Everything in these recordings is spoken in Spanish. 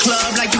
club like you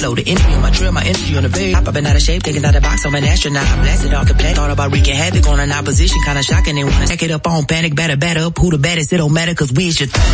flow, the energy on my trail, my energy on the page. I've been out of shape, taking out the box, I'm an astronaut. I blasted off the planet, thought about wreaking havoc on an opposition, kinda shocking. They wanna check it up on panic, batter, batter up. Who the baddest? It don't matter, cause we is your th-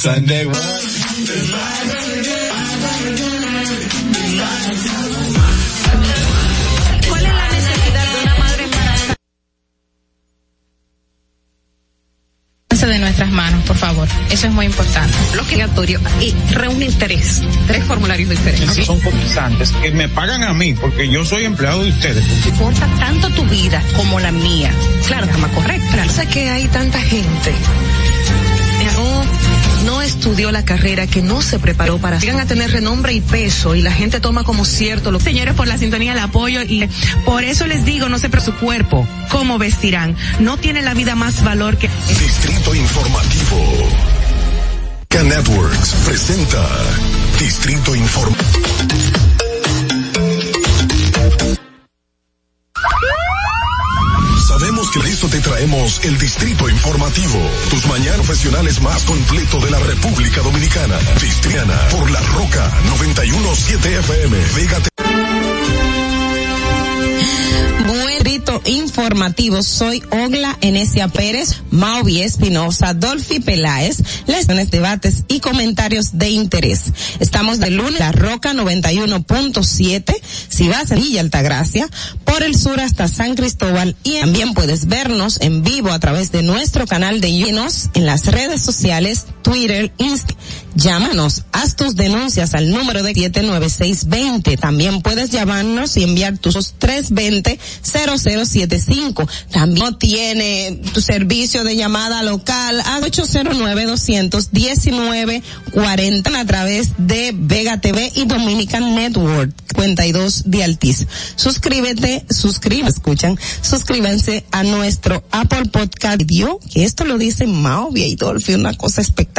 Sunday. ¿Cuál es la necesidad de una madre embarazada? de nuestras manos, por favor. Eso es muy importante. Lo obligatorio y reúne tres, tres formularios diferentes. Son cotizantes que me pagan a mí porque yo soy empleado de ustedes. Importa tanto tu vida como la mía. Claro, está más correcta. Sé que hay tanta gente que no estudió la carrera, que no se preparó para llegan a tener renombre y peso y la gente toma como cierto lo Señores, por la sintonía, el apoyo y por eso les digo, no se pre su cuerpo, cómo vestirán. No tiene la vida más valor que Distrito Informativo. K Networks presenta Distrito Informativo. Te traemos el Distrito Informativo, tus mañanas profesionales más completo de la República Dominicana. Distriana por La Roca 917 FM. Vega Buen rito informativo, soy Ogla Enesia Pérez, Mauvi Espinosa, Dolphy Peláez, lesiones, debates y comentarios de interés. Estamos de lunes, La Roca 91.7, si vas a Villa Altagracia, por el sur hasta San Cristóbal. Y también puedes vernos en vivo a través de nuestro canal de Yunos en las redes sociales, Twitter, Insta. Llámanos, haz tus denuncias al número de 79620. También puedes llamarnos y enviar tus 320-0075. También tiene tu servicio de llamada local a 809-219-40 a través de Vega TV y Dominican Network 52 de Altiz. Suscríbete, suscríbete, escuchan, suscríbanse a nuestro Apple Podcast Video, que esto lo dice Mauvia y Dolphy, una cosa espectacular.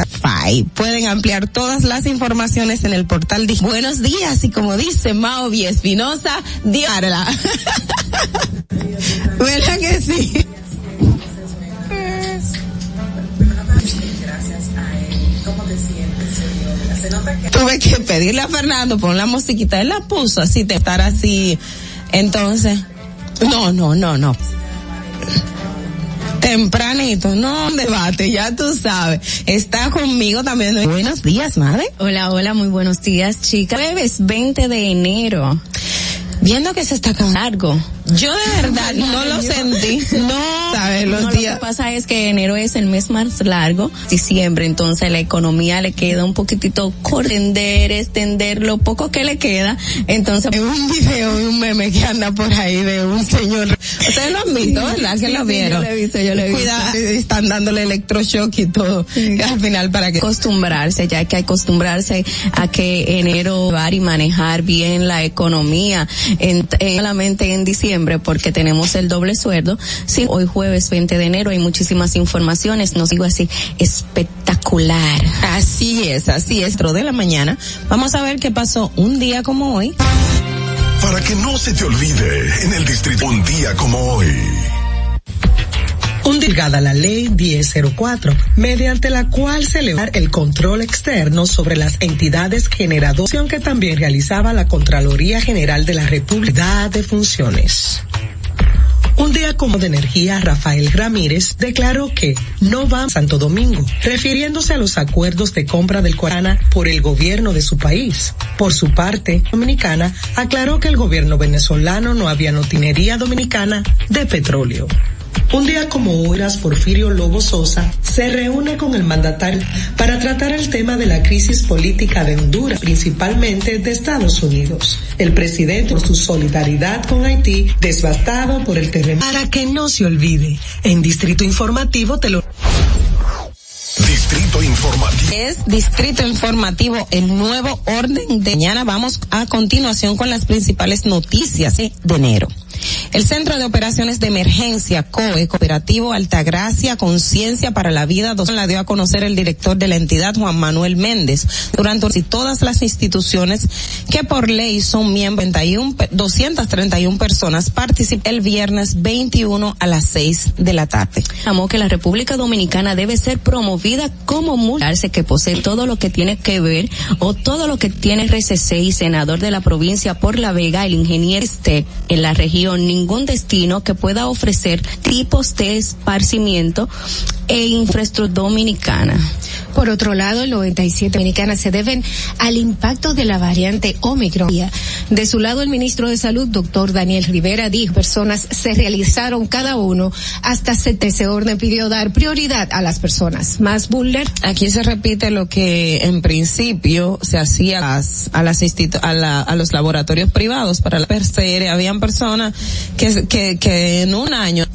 Pueden ampliar todas las informaciones en el portal de Buenos días y como dice Mauvia Espinosa, diarla. ¿Verdad que sí? Tuve que pedirle a Fernando pon la musiquita, él la puso así, te estar así. Entonces, no, no, no, no. Tempranito, no debate, ya tú sabes. Está conmigo también. Buenos días, madre. Hola, hola, muy buenos días, chicas. Jueves 20 de enero. Viendo que se está acabando. Largo. Yo de verdad no lo sentí. No, ver, los No, días. Lo que pasa es que enero es el mes más largo, diciembre, entonces la economía le queda un poquitito corta, extender, lo poco que le queda, entonces Hay un video y un meme que anda por ahí de un señor. Ustedes lo han visto, ¿verdad? Que Sí, lo sí, vieron. yo lo he visto, yo lo he visto. Cuidado, están dándole electroshock y todo. Al final para que acostumbrarse, ya hay que acostumbrarse a que enero va y manejar bien la economía, en, en- solamente en diciembre porque tenemos el doble sueldo. Sí, hoy jueves 20 de enero hay muchísimas informaciones, nos digo así, espectacular. Así es, así es. De la mañana vamos a ver qué pasó un día como hoy. Para que no se te olvide en el distrito un día como hoy. Un Divulgada la ley 1004, mediante la cual se le el control externo sobre las entidades generadoras que también realizaba la Contraloría General de la República de Funciones. Un día como de energía, Rafael Ramírez declaró que no va a Santo Domingo, refiriéndose a los acuerdos de compra del Corana por el gobierno de su país. Por su parte, Dominicana aclaró que el gobierno venezolano no había notinería dominicana de petróleo. Un día como hoy, Porfirio Lobo Sosa se reúne con el mandatario para tratar el tema de la crisis política de Honduras, principalmente de Estados Unidos. El presidente, por su solidaridad con Haití, devastado por el terremoto. Para que no se olvide, en Distrito Informativo te lo... Distrito Informativo. Es Distrito Informativo, el nuevo orden de mañana. Vamos a continuación con las principales noticias de enero. El Centro de Operaciones de Emergencia, COE, Cooperativo Altagracia, Conciencia para la Vida, la dio a conocer el director de la entidad, Juan Manuel Méndez, durante todas las instituciones que por ley son miembros, 21, pe- 231 personas participan el viernes 21 a las 6 de la tarde. Amó que la República Dominicana debe ser promovida como multarse que posee todo lo que tiene que ver o todo lo que tiene RCC y senador de la provincia por La Vega, el ingeniero esté en la región ningún destino que pueda ofrecer tipos de esparcimiento e infraestructura dominicana. Por otro lado, el 97 dominicanas se deben al impacto de la variante Omicron. De su lado, el ministro de Salud, doctor Daniel Rivera, dijo personas se realizaron cada uno hasta 7. Ese orden pidió dar prioridad a las personas más vulnerables. Aquí se repite lo que en principio se hacía a las, a, las institu- a, la- a los laboratorios privados para la PCR. Habían personas que, que, que en un año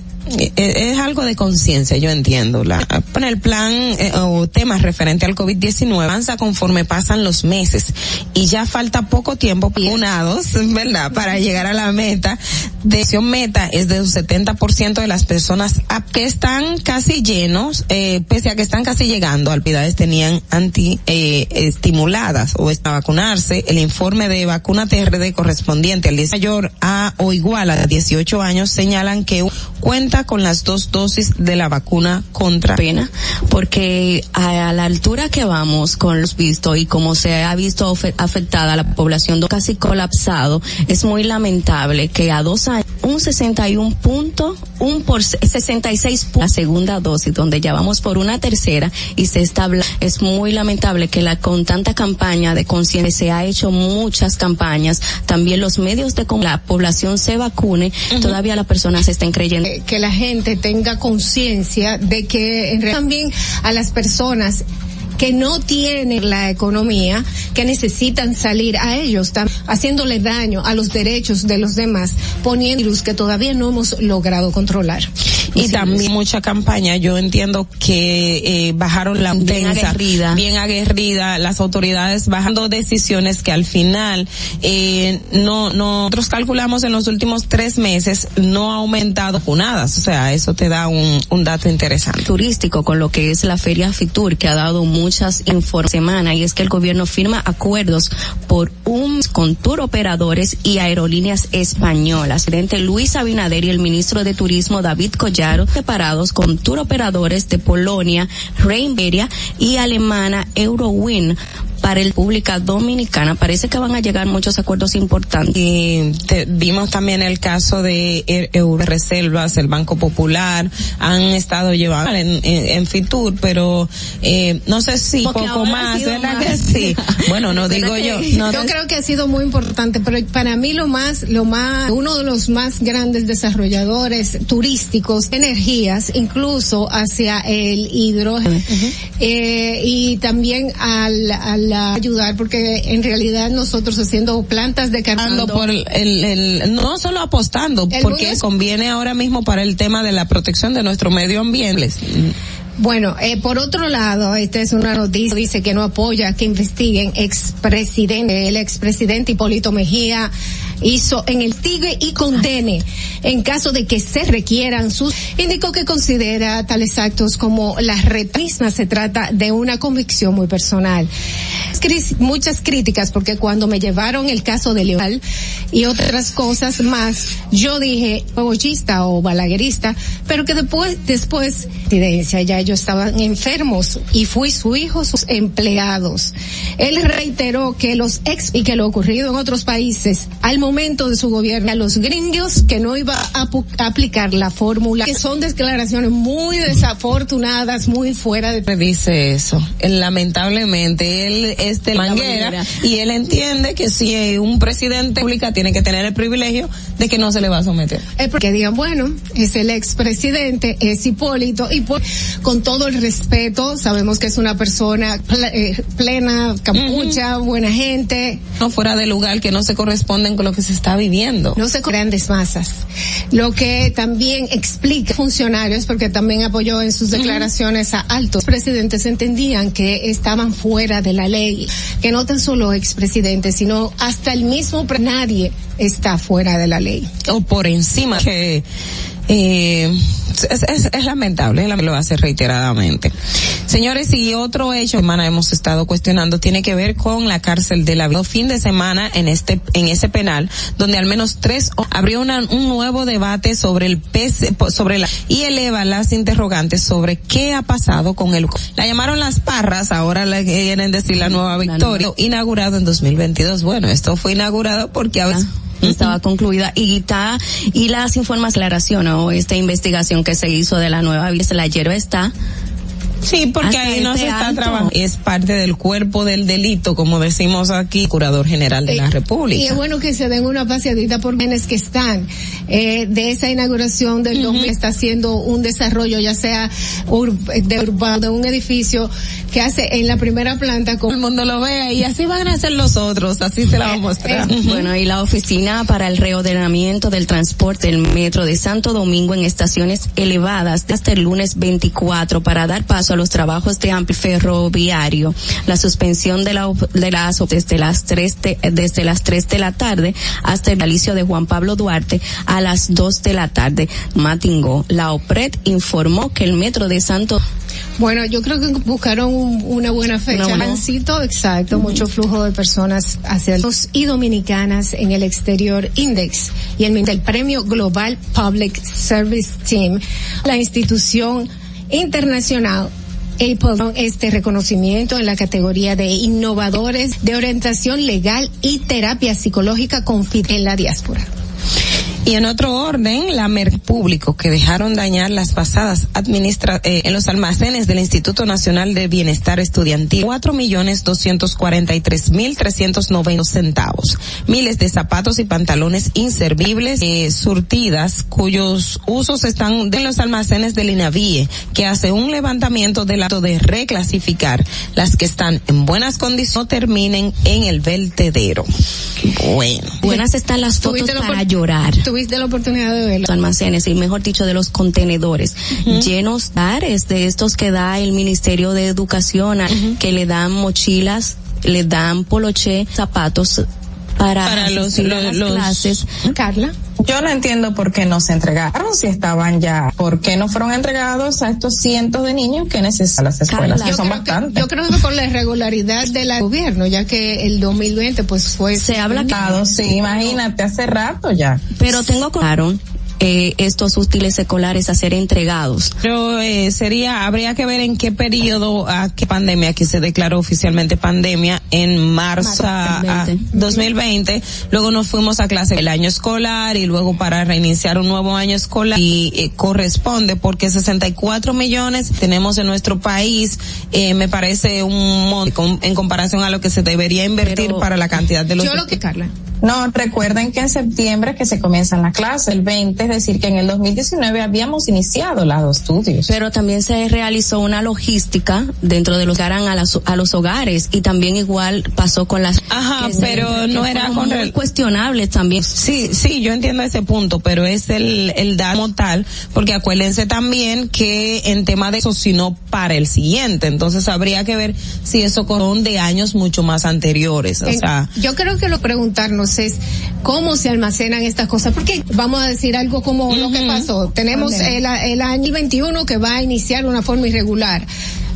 es algo de conciencia, yo entiendo. La, con el plan eh, o temas referente al COVID-19 avanza conforme pasan los meses y ya falta poco tiempo unados, ¿verdad? Para llegar a la meta. De meta es de un 70% de las personas que están casi llenos, eh, pese a que están casi llegando, alpidades tenían anti eh, estimuladas o a vacunarse. El informe de vacuna TRD correspondiente al 10 mayor a o igual a 18 años señalan que cuenta con las dos dosis de la vacuna contra pena porque a la altura que vamos con los vistos y como se ha visto afectada la población casi colapsado es muy lamentable que a dos años un 61 punto un por 66 pu- la segunda dosis donde ya vamos por una tercera y se está es muy lamentable que la con tanta campaña de conciencia se ha hecho muchas campañas también los medios de la población se vacune todavía las personas estén creyendo. Que la gente tenga conciencia de que en realidad también a las personas que no tienen la economía, que necesitan salir a ellos, haciéndole daño a los derechos de los demás, poniendo virus que todavía no hemos logrado controlar. y también mucha campaña. Yo entiendo que eh, bajaron la Bien aguerrida. bien aguerrida, las autoridades bajando decisiones que al final eh, no no nosotros calculamos en los últimos tres meses no ha aumentado vacunadas. O sea, eso te da un, un dato interesante. turístico con lo que es la Feria Fitur que ha dado muchas informaciones semana y es que el gobierno firma acuerdos por un con tour operadores y aerolíneas españolas. El presidente Luis Abinader y el ministro de Turismo David Collaro separados con tour operadores de Polonia, Reinberia y alemana Eurowin para el pública dominicana. Parece que van a llegar muchos acuerdos importantes. Y te- vimos también el caso de E- EU Reservas, el Banco Popular, han estado llevando en, en, en Fitur, pero eh, no sé si Porque poco más, ¿verdad más. que sí? Bueno, no digo yo. No, yo creo que ha sido muy importante, pero para mí lo más, lo más, uno de los más grandes desarrolladores turísticos, energías, incluso hacia el hidrógeno, eh, y también al, al ayudar, porque en realidad nosotros haciendo plantas de apostando carbón, por el, el- el- no solo apostando, porque conviene ahora mismo para el tema de la protección de nuestro medio ambiente. Bueno, eh, por otro lado, esta es una noticia, dice que no apoya que investiguen expresidente, el expresidente Hipólito Mejía hizo en el TIGRE y condene en caso de que se requieran sus, indicó que considera tales actos como la red misma se trata de una convicción muy personal. Muchas críticas porque cuando me llevaron el caso de Leal y otras cosas más, yo dije bollista o balaguerista, pero que después, después, ya ellos estaban enfermos y fui su hijo, sus empleados. Él reiteró que los ex y que lo ocurrido en otros países al momento de su gobierno, a los gringos que no iba a, aplicar la fórmula, que son declaraciones muy desafortunadas, muy fuera de dice eso. Él, lamentablemente, él es de manguera, manguera. y él entiende que si un presidente pública tiene que tener el privilegio de que no se le va a someter. es porque digan, bueno, es el expresidente, es Hipólito, y por- con todo el respeto, sabemos que es una persona eh, plena, capucha, buena gente. No fuera de lugar que no se corresponden con lo que se está viviendo. No se grandes masas. Lo que también explica funcionarios, porque también apoyó en sus declaraciones a altos presidentes, entendían que estaban fuera de la ley, que no tan solo expresidentes, sino hasta el mismo, nadie está fuera de la ley. o por encima que eh, es, es- es lamentable, lo hace reiteradamente. Señores, y otro hecho, semana hemos estado cuestionando, tiene que ver con la cárcel de la vida. Fin de semana en este, en ese penal, donde al menos tres abrió una- un nuevo debate sobre el po- sobre la, y eleva las interrogantes sobre qué ha pasado con el, la llamaron las parras, ahora le quieren decir la nueva victoria, inaugurado en 2022. Bueno, esto fue inaugurado porque a veces estaba concluida y está y las informes aclaración o esta investigación que se hizo de la nueva la hierba está Sí, porque ahí no este se está alto. trabajando. Es parte del cuerpo del delito, como decimos aquí, Curador General de la Y República. es bueno que se den una paseadita por quienes que están eh, de esa inauguración del 2000 está haciendo un desarrollo ya sea ur- de urbano de un edificio que hace en la primera planta con el mundo lo vea y así van a ser los otros, así se la va a mostrar. Eh, Bueno, y la Oficina para el Reordenamiento del Transporte del Metro de Santo Domingo en estaciones elevadas hasta el lunes 24 para dar paso a los trabajos de amplio ferroviario. La suspensión de, la, de las desde las 3 de, desde las 3 de la tarde hasta el galicio de Juan Pablo Duarte a las 2 de la tarde. Matingó. La OPRED informó que el Metro de Santo Bueno, yo creo que buscaron un- una buena fecha. Buena- Tránsito, exacto, mucho flujo de personas hacia los y dominicanas en el exterior Index y el, premio Global Public Service Team, la institución internacional Apple este reconocimiento en la categoría de innovadores de orientación legal y terapia psicológica en la diáspora. Y en otro orden, la mer público que dejaron dañar las pasadas administra eh, en los almacenes del Instituto Nacional de Bienestar Estudiantil cuatro millones doscientos cuarenta y tres mil trescientos noventa centavos. Miles de zapatos y pantalones inservibles eh, surtidas cuyos usos están en los almacenes del INAVIE que hace un levantamiento del acto de reclasificar las que están en buenas condiciones no terminen en el vertedero. Bueno. Buenas están las fotos ¿Tuviste la para llorar. ¿Tuviste la oportunidad de verlo? los almacenes y mejor dicho de los contenedores llenos bares de estos que da el Ministerio de Educación que le dan mochilas le dan poloche zapatos para, Para los- los- las los- clases Carla. Yo no entiendo por qué no se entregaron si estaban ya, por qué no fueron entregados a estos cientos de niños que necesitan las escuelas, que son creo que- bastantes. yo creo que por la irregularidad del gobierno, ya que el 2020 pues fue... se habla Claro, sí, imagínate, hace rato ya. pero tengo claro eh, estos útiles escolares a ser entregados. Pero eh, sería, habría que ver en qué periodo, a qué pandemia, que se declaró oficialmente pandemia en marzo a- a 2020. Luego nos fuimos a clase el año escolar y luego para reiniciar un nuevo año escolar y eh, corresponde porque 64 millones tenemos en nuestro país, eh, me parece un monto en comparación a lo que se debería invertir para la cantidad de los Yo lo que, Carla. No, recuerden que en septiembre que se comienzan las clases, el 20, es decir, que en el 2019 habíamos iniciado los estudios. Pero también se realizó una logística dentro de los que harán a, las- a los hogares y también igual pasó con las Ajá, que se- pero que no era con muy cuestionables también. Sí, sí, yo entiendo ese punto, pero es el, el dato como tal, porque acuérdense también que en tema de eso, sino para el siguiente, entonces habría que ver si eso son de años mucho más anteriores, o En- sea, yo creo que lo preguntarnos es cómo se almacenan estas cosas, porque vamos a decir algo como lo que pasó. Tenemos el, el año 21 que va a iniciar una forma irregular.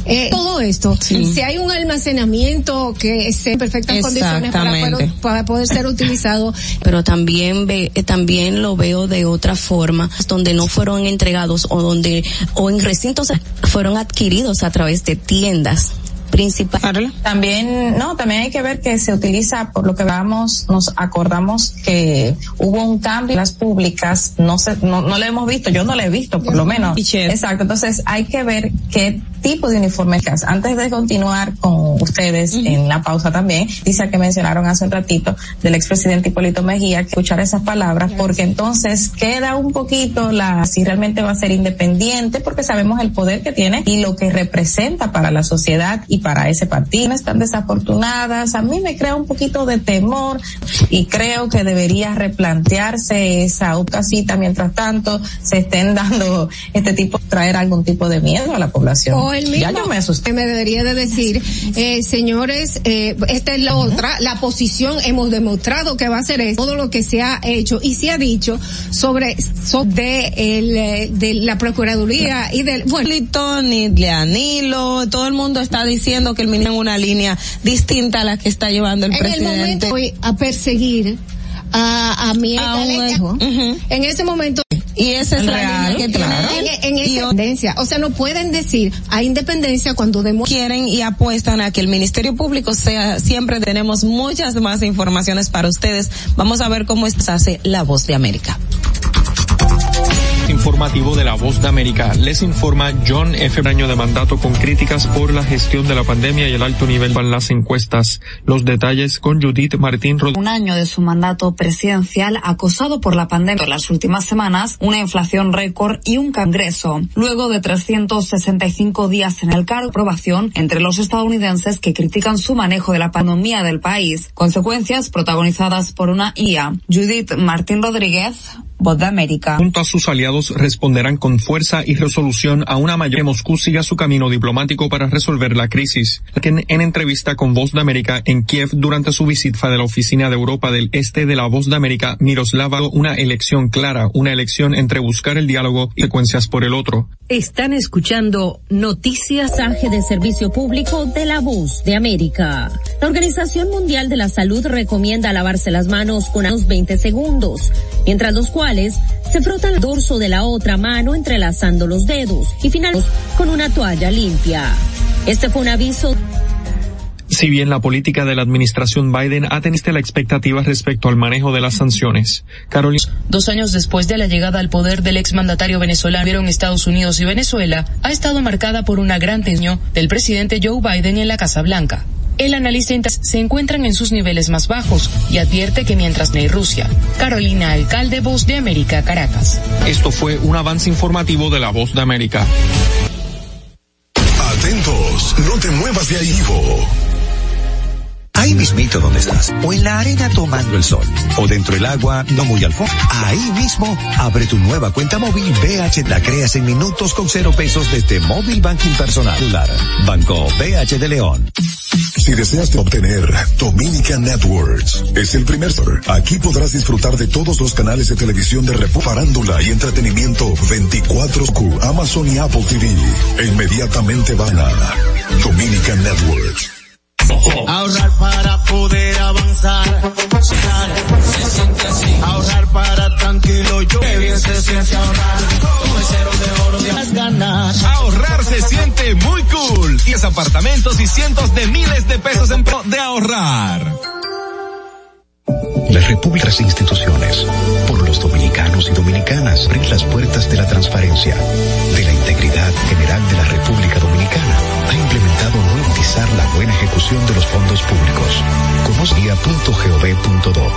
Eh, todo esto, si hay un almacenamiento que esté en perfectas condiciones para poder, para poder ser utilizado, pero también ve, eh, también lo veo de otra forma, donde no fueron entregados o donde o en recintos fueron adquiridos a través de tiendas principales. También, no, también hay que ver que se utiliza, por lo que vamos, nos acordamos que hubo un cambio en las públicas, no sé, no, no lo hemos visto, yo no lo he visto, por lo menos. Exacto, entonces hay que ver qué tipo de uniformes. Antes de continuar con ustedes en la pausa también, dice que mencionaron hace un ratito del expresidente Hipólito Mejía, que escuchar esas palabras, porque entonces queda un poquito la, si realmente va a ser independiente, porque sabemos el poder que tiene y lo que representa para la sociedad y para ese partido. Están desafortunadas, a mí me crea un poquito de temor y creo que debería replantearse esa cita mientras tanto se estén dando este tipo, traer algún tipo de miedo a la población. O el mismo ya yo me asusté. me debería de decir, eh, señores, eh, esta es la otra, la posición, hemos demostrado que va a ser eso, todo lo que se ha hecho y se ha dicho sobre, sobre el, eh, de la Procuraduría y del, bueno. ni Leanilo, todo el mundo está diciendo que el ministro en una línea distinta a la que está llevando el en el presidente. momento voy a perseguir a, a mi A un- Alejo, en ese momento y esa es la línea que tienen. en, en esa independencia o sea no pueden decir a independencia cuando demos quieren y apuestan a que el Ministerio Público sea, siempre tenemos muchas más informaciones para ustedes. Vamos a ver cómo esto hace la voz de América. Informativo de la Voz de América. Les informa John F. Año de mandato con críticas por la gestión de la pandemia y el alto nivel en las encuestas. Los detalles con Judith Martín Rodríguez. un año de su mandato presidencial acosado por la pandemia en las últimas semanas, una inflación récord y un congreso. Luego de 365 días en el cargo, aprobación entre los estadounidenses que critican su manejo de la pandemia del país, consecuencias protagonizadas por una IA. Judith Martín Rodríguez, Voz de América. Junto a sus aliados responderán con fuerza y resolución a una mayor que Moscú siga su camino diplomático para resolver la crisis. En, en entrevista con Voz de América en Kiev durante su visita de la oficina de Europa del Este de la Voz de América, Miroslava, una elección clara, una elección entre buscar el diálogo y secuencias por el otro. Están escuchando Noticias de Servicio Público de la Voz de América. La Organización Mundial de la Salud recomienda lavarse las manos con unos 20 segundos, mientras los cuales se frotan el dorso de la otra mano entrelazando los dedos y finalmente con una toalla limpia. Este fue un aviso Si bien la política de la administración Biden ha tenido la expectativa respecto al manejo de las sanciones, Carolina. Dos años después de la llegada al poder del exmandatario venezolano en Estados Unidos y Venezuela, ha estado marcada por una gran tensión del presidente Joe Biden en la Casa Blanca. El analista se encuentran en sus niveles más bajos y advierte que mientras no hay Rusia. Carolina Alcalde, Voz de América, Caracas. Esto fue un avance informativo de la Voz de América. Atentos, no te muevas de ahí, Ivo. Ahí mismito donde estás, o en la arena tomando el sol, o dentro del agua, no muy al fondo. Ahí mismo, abre tu nueva cuenta móvil BH, la creas en minutos con cero pesos desde Móvil Banking Personal. Banco BH de León. Si deseas obtener Dominican Networks, es el primer store. Aquí podrás disfrutar de todos los canales de televisión de repu, farándula y entretenimiento 24Q, Amazon y Apple TV. E inmediatamente van a Dominican Networks. Ahorrar para poder avanzar. Ahorrar para tranquilo. Yo Qué bien se siente ahorrar. Como cero de oro de las ganas. Ahorrar se siente muy cool. 10 apartamentos y cientos de miles de pesos en pro de ahorrar. La República las instituciones, por los dominicanos y dominicanas, abren las puertas de la transparencia, de la integridad general de la República Dominicana garantizar la buena ejecución de los fondos públicos. Conocía.gov.do.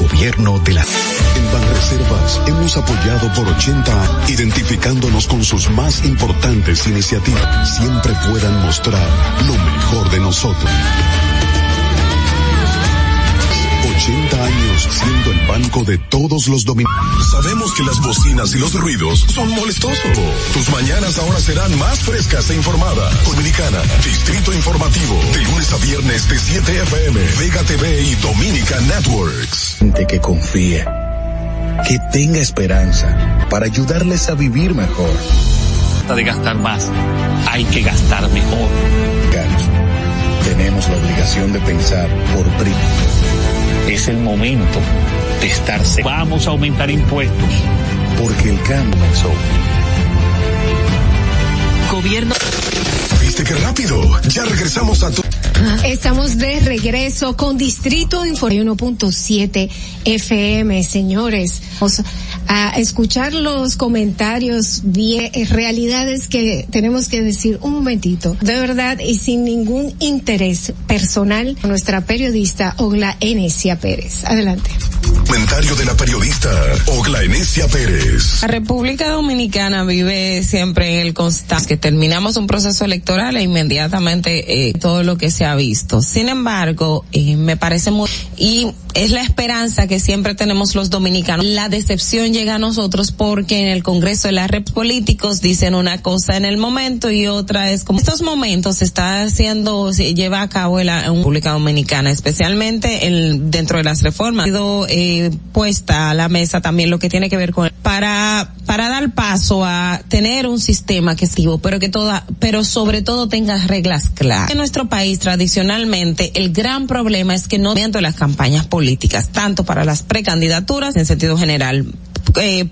Gobierno de la... En Banreservas hemos apoyado por 80 años, identificándonos con sus más importantes iniciativas. Siempre puedan mostrar lo mejor de nosotros. 80 años siendo el banco de todos los dominicanos. Sabemos que las bocinas y los ruidos son molestosos. Tus mañanas ahora serán más frescas e informadas. Dominicana, Distrito Informativo, de lunes a viernes de 7 FM, Vega TV y Dominica Networks. Gente que confíe, que tenga esperanza para ayudarles a vivir mejor. de gastar más, hay que gastar mejor. Tenemos la obligación de pensar por primero. Es el momento de estarse. Vamos a aumentar impuestos. Porque el cambio comenzó. Gobierno. ¿Viste qué rápido? Ya regresamos a tu... Estamos de regreso con Distrito Info 1.7 FM, señores. Vamos a escuchar los comentarios bien, realidades que tenemos que decir un momentito. De verdad y sin ningún interés personal, nuestra periodista Ogla Enesia Pérez. Adelante. Comentario de la periodista Ogla Enesia Pérez. La República Dominicana vive siempre en el constante que terminamos un proceso electoral e inmediatamente eh, todo lo que se ha visto. Sin embargo, eh, me parece muy y es la esperanza que siempre tenemos los dominicanos. La decepción llega a nosotros porque en el Congreso de la Rep políticos dicen una cosa en el momento y otra es como estos momentos se está haciendo se lleva a cabo en la República Dominicana, especialmente el, dentro de las reformas. Ha sido eh, puesta a la mesa también lo que tiene que ver con para para dar paso a tener un sistema que es vivo, pero que toda pero sobre todo tenga reglas claras. En nuestro país tradicionalmente el gran problema es que no dentro de las campañas políticas, tanto para las precandidaturas en sentido general eh,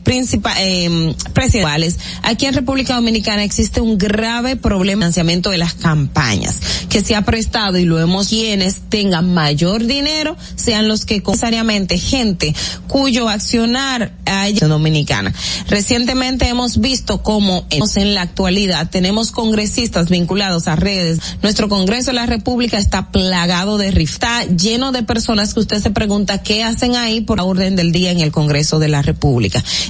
eh, aquí en República Dominicana existe un grave problema de financiamiento de las campañas, que se ha prestado y lo hemos quienes tengan mayor dinero, sean los que necesariamente gente cuyo accionar hay dominicana. Recientemente hemos visto cómo en la actualidad tenemos congresistas vinculados a redes. Nuestro Congreso de la República está plagado de rift, está lleno de personas que usted se pregunta qué hacen ahí por la orden del día en el Congreso de la República.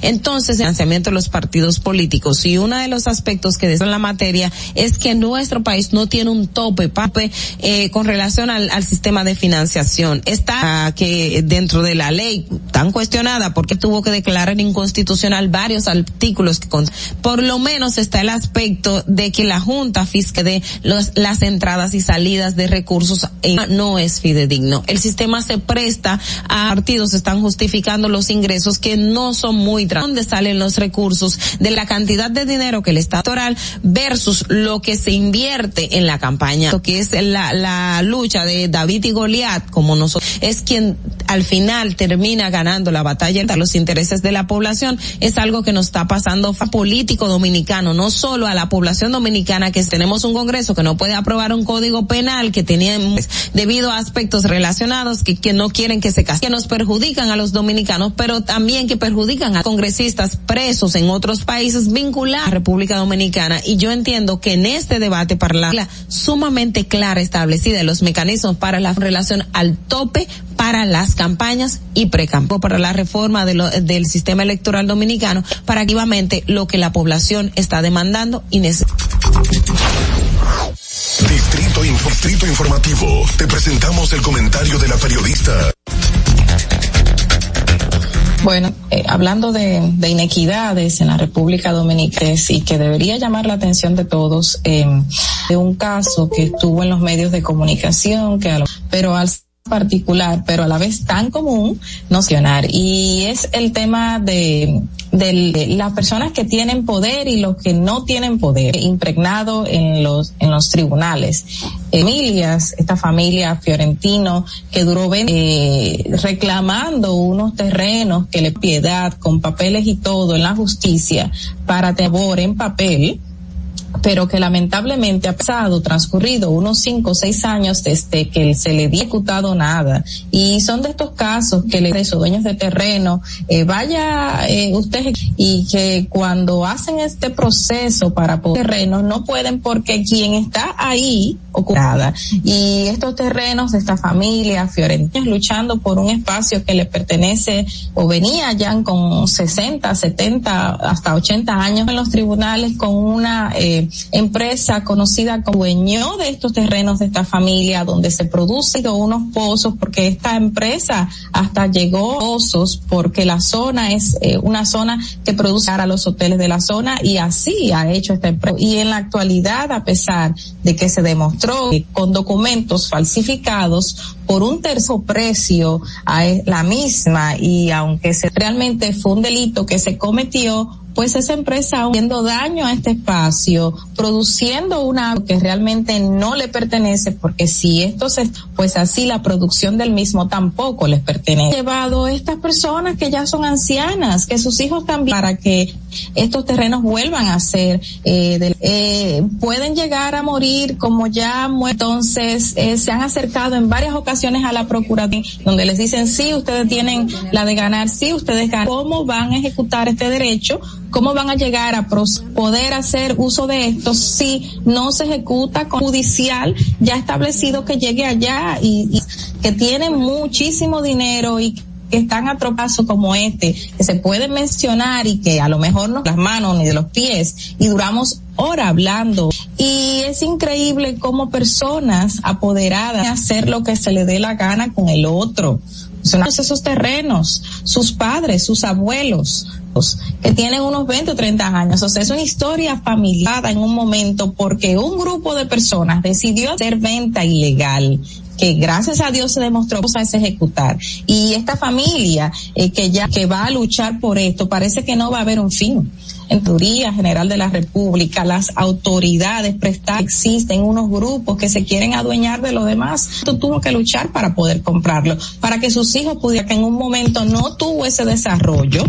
Entonces, el financiamiento de los partidos políticos y uno de los aspectos que en la materia es que nuestro país no tiene un tope, pape, eh, con relación al, al, sistema de financiación. Está que dentro de la ley tan cuestionada porque tuvo que declarar inconstitucional varios artículos que con, por lo menos está el aspecto de que la Junta fisque de los, las entradas y salidas de recursos eh, no es fidedigno. El sistema se presta a partidos están justificando los ingresos que no son muy dónde salen los recursos de la cantidad de dinero que el Estado electoral versus lo que se invierte en la campaña, lo que es la, la lucha de David y Goliat, como nosotros, es quien al final termina ganando la batalla entre los intereses de la población, es algo que nos está pasando a político dominicano, no solo a la población dominicana que tenemos un congreso que no puede aprobar un código penal que tenía debido a aspectos relacionados que, que no quieren que se castigue, que nos perjudican a los dominicanos, pero también que perjudican a congresistas presos en otros países vinculados a República Dominicana y yo entiendo que en este debate para la sumamente clara establecida los mecanismos para la relación al tope para las campañas y precampo para la reforma de del sistema electoral dominicano para activamente lo que la población está demandando y necesita. Distrito Informativo. Te presentamos el comentario de la periodista. Bueno, eh, hablando de, de, inequidades en la República Dominicana y que debería llamar la atención de todos, eh, de un caso que estuvo en los medios de comunicación, que a lo, pero al particular, pero a la vez tan común, nocionar. Y es el tema de, de las personas que tienen poder y los que no tienen poder, impregnado en los, en los tribunales. Emilias, esta familia fiorentino que duró eh, reclamando unos terrenos que le piedad con papeles y todo en la justicia para tebor en papel pero que lamentablemente ha pasado, transcurrido unos cinco o seis años desde que se le dio ejecutado nada. Y son de estos casos que le esos dueños de terreno, eh, vaya eh, usted y que cuando hacen este proceso para poder terrenos no pueden porque quien está ahí ocupada y estos terrenos de esta familia fiorentinos luchando por un espacio que le pertenece o venía ya con 60, 70, hasta 80 años en los tribunales con una eh, empresa conocida como dueño de estos terrenos de esta familia donde se producen unos pozos porque esta empresa hasta llegó pozos porque la zona es eh, una zona que produce a los hoteles de la zona y así ha hecho esta empresa. Y en la actualidad, a pesar de que se demostró que con documentos falsificados por un tercio precio a e, la misma y aunque se, realmente fue un delito que se cometió, pues esa empresa haciendo daño a este espacio, produciendo una que realmente no le pertenece, porque si esto se, pues así la producción del mismo tampoco les pertenece. Llevado estas personas que ya son ancianas, que sus hijos también, para que estos terrenos vuelvan a ser, eh, eh, pueden llegar a morir como ya entonces eh, se han acercado en varias ocasiones a la procuraduría donde les dicen sí, ustedes tienen la de ganar, sí, ustedes ganan. ¿Cómo van a ejecutar este derecho? ¿Cómo van a llegar a poder hacer uso de esto si no se ejecuta con judicial ya establecido que llegue allá y, que tiene muchísimo dinero y que están a tropazo como este, que se puede mencionar y que a lo mejor no las manos ni de los pies y duramos hora hablando y es increíble cómo personas apoderadas hacer lo que se le dé la gana con el otro. Son esos terrenos, sus padres, sus abuelos, que tienen unos 20 o 30 años. O sea, es una historia familiar en un momento porque un grupo de personas decidió hacer venta ilegal que gracias a Dios se demostró que es ejecutar. Y esta familia eh, que ya que va a luchar por esto, parece que no va a haber un fin. En teoría general de la República, las autoridades prestadas existen unos grupos que se quieren adueñar de lo demás. Esto tuvo que luchar para poder comprarlo, para que sus hijos pudieran, que en un momento no tuvo ese desarrollo,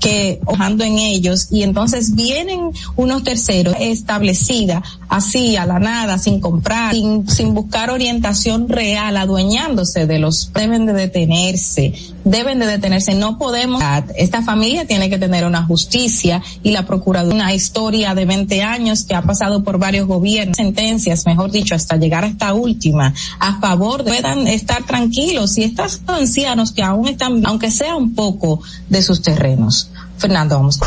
que ojando en ellos, y entonces vienen unos terceros establecida así a la nada, sin comprar, sin, sin buscar orientación real, adueñándose de los, deben de detenerse, deben de detenerse, no podemos, esta familia tiene que tener una justicia y la procuraduría, una historia de 20 años que ha pasado por varios gobiernos, sentencias, mejor dicho, hasta llegar a esta última, a favor de puedan estar tranquilos y estos ancianos que aún están, aunque sea un poco de sus terrenos. Fernando, vamos.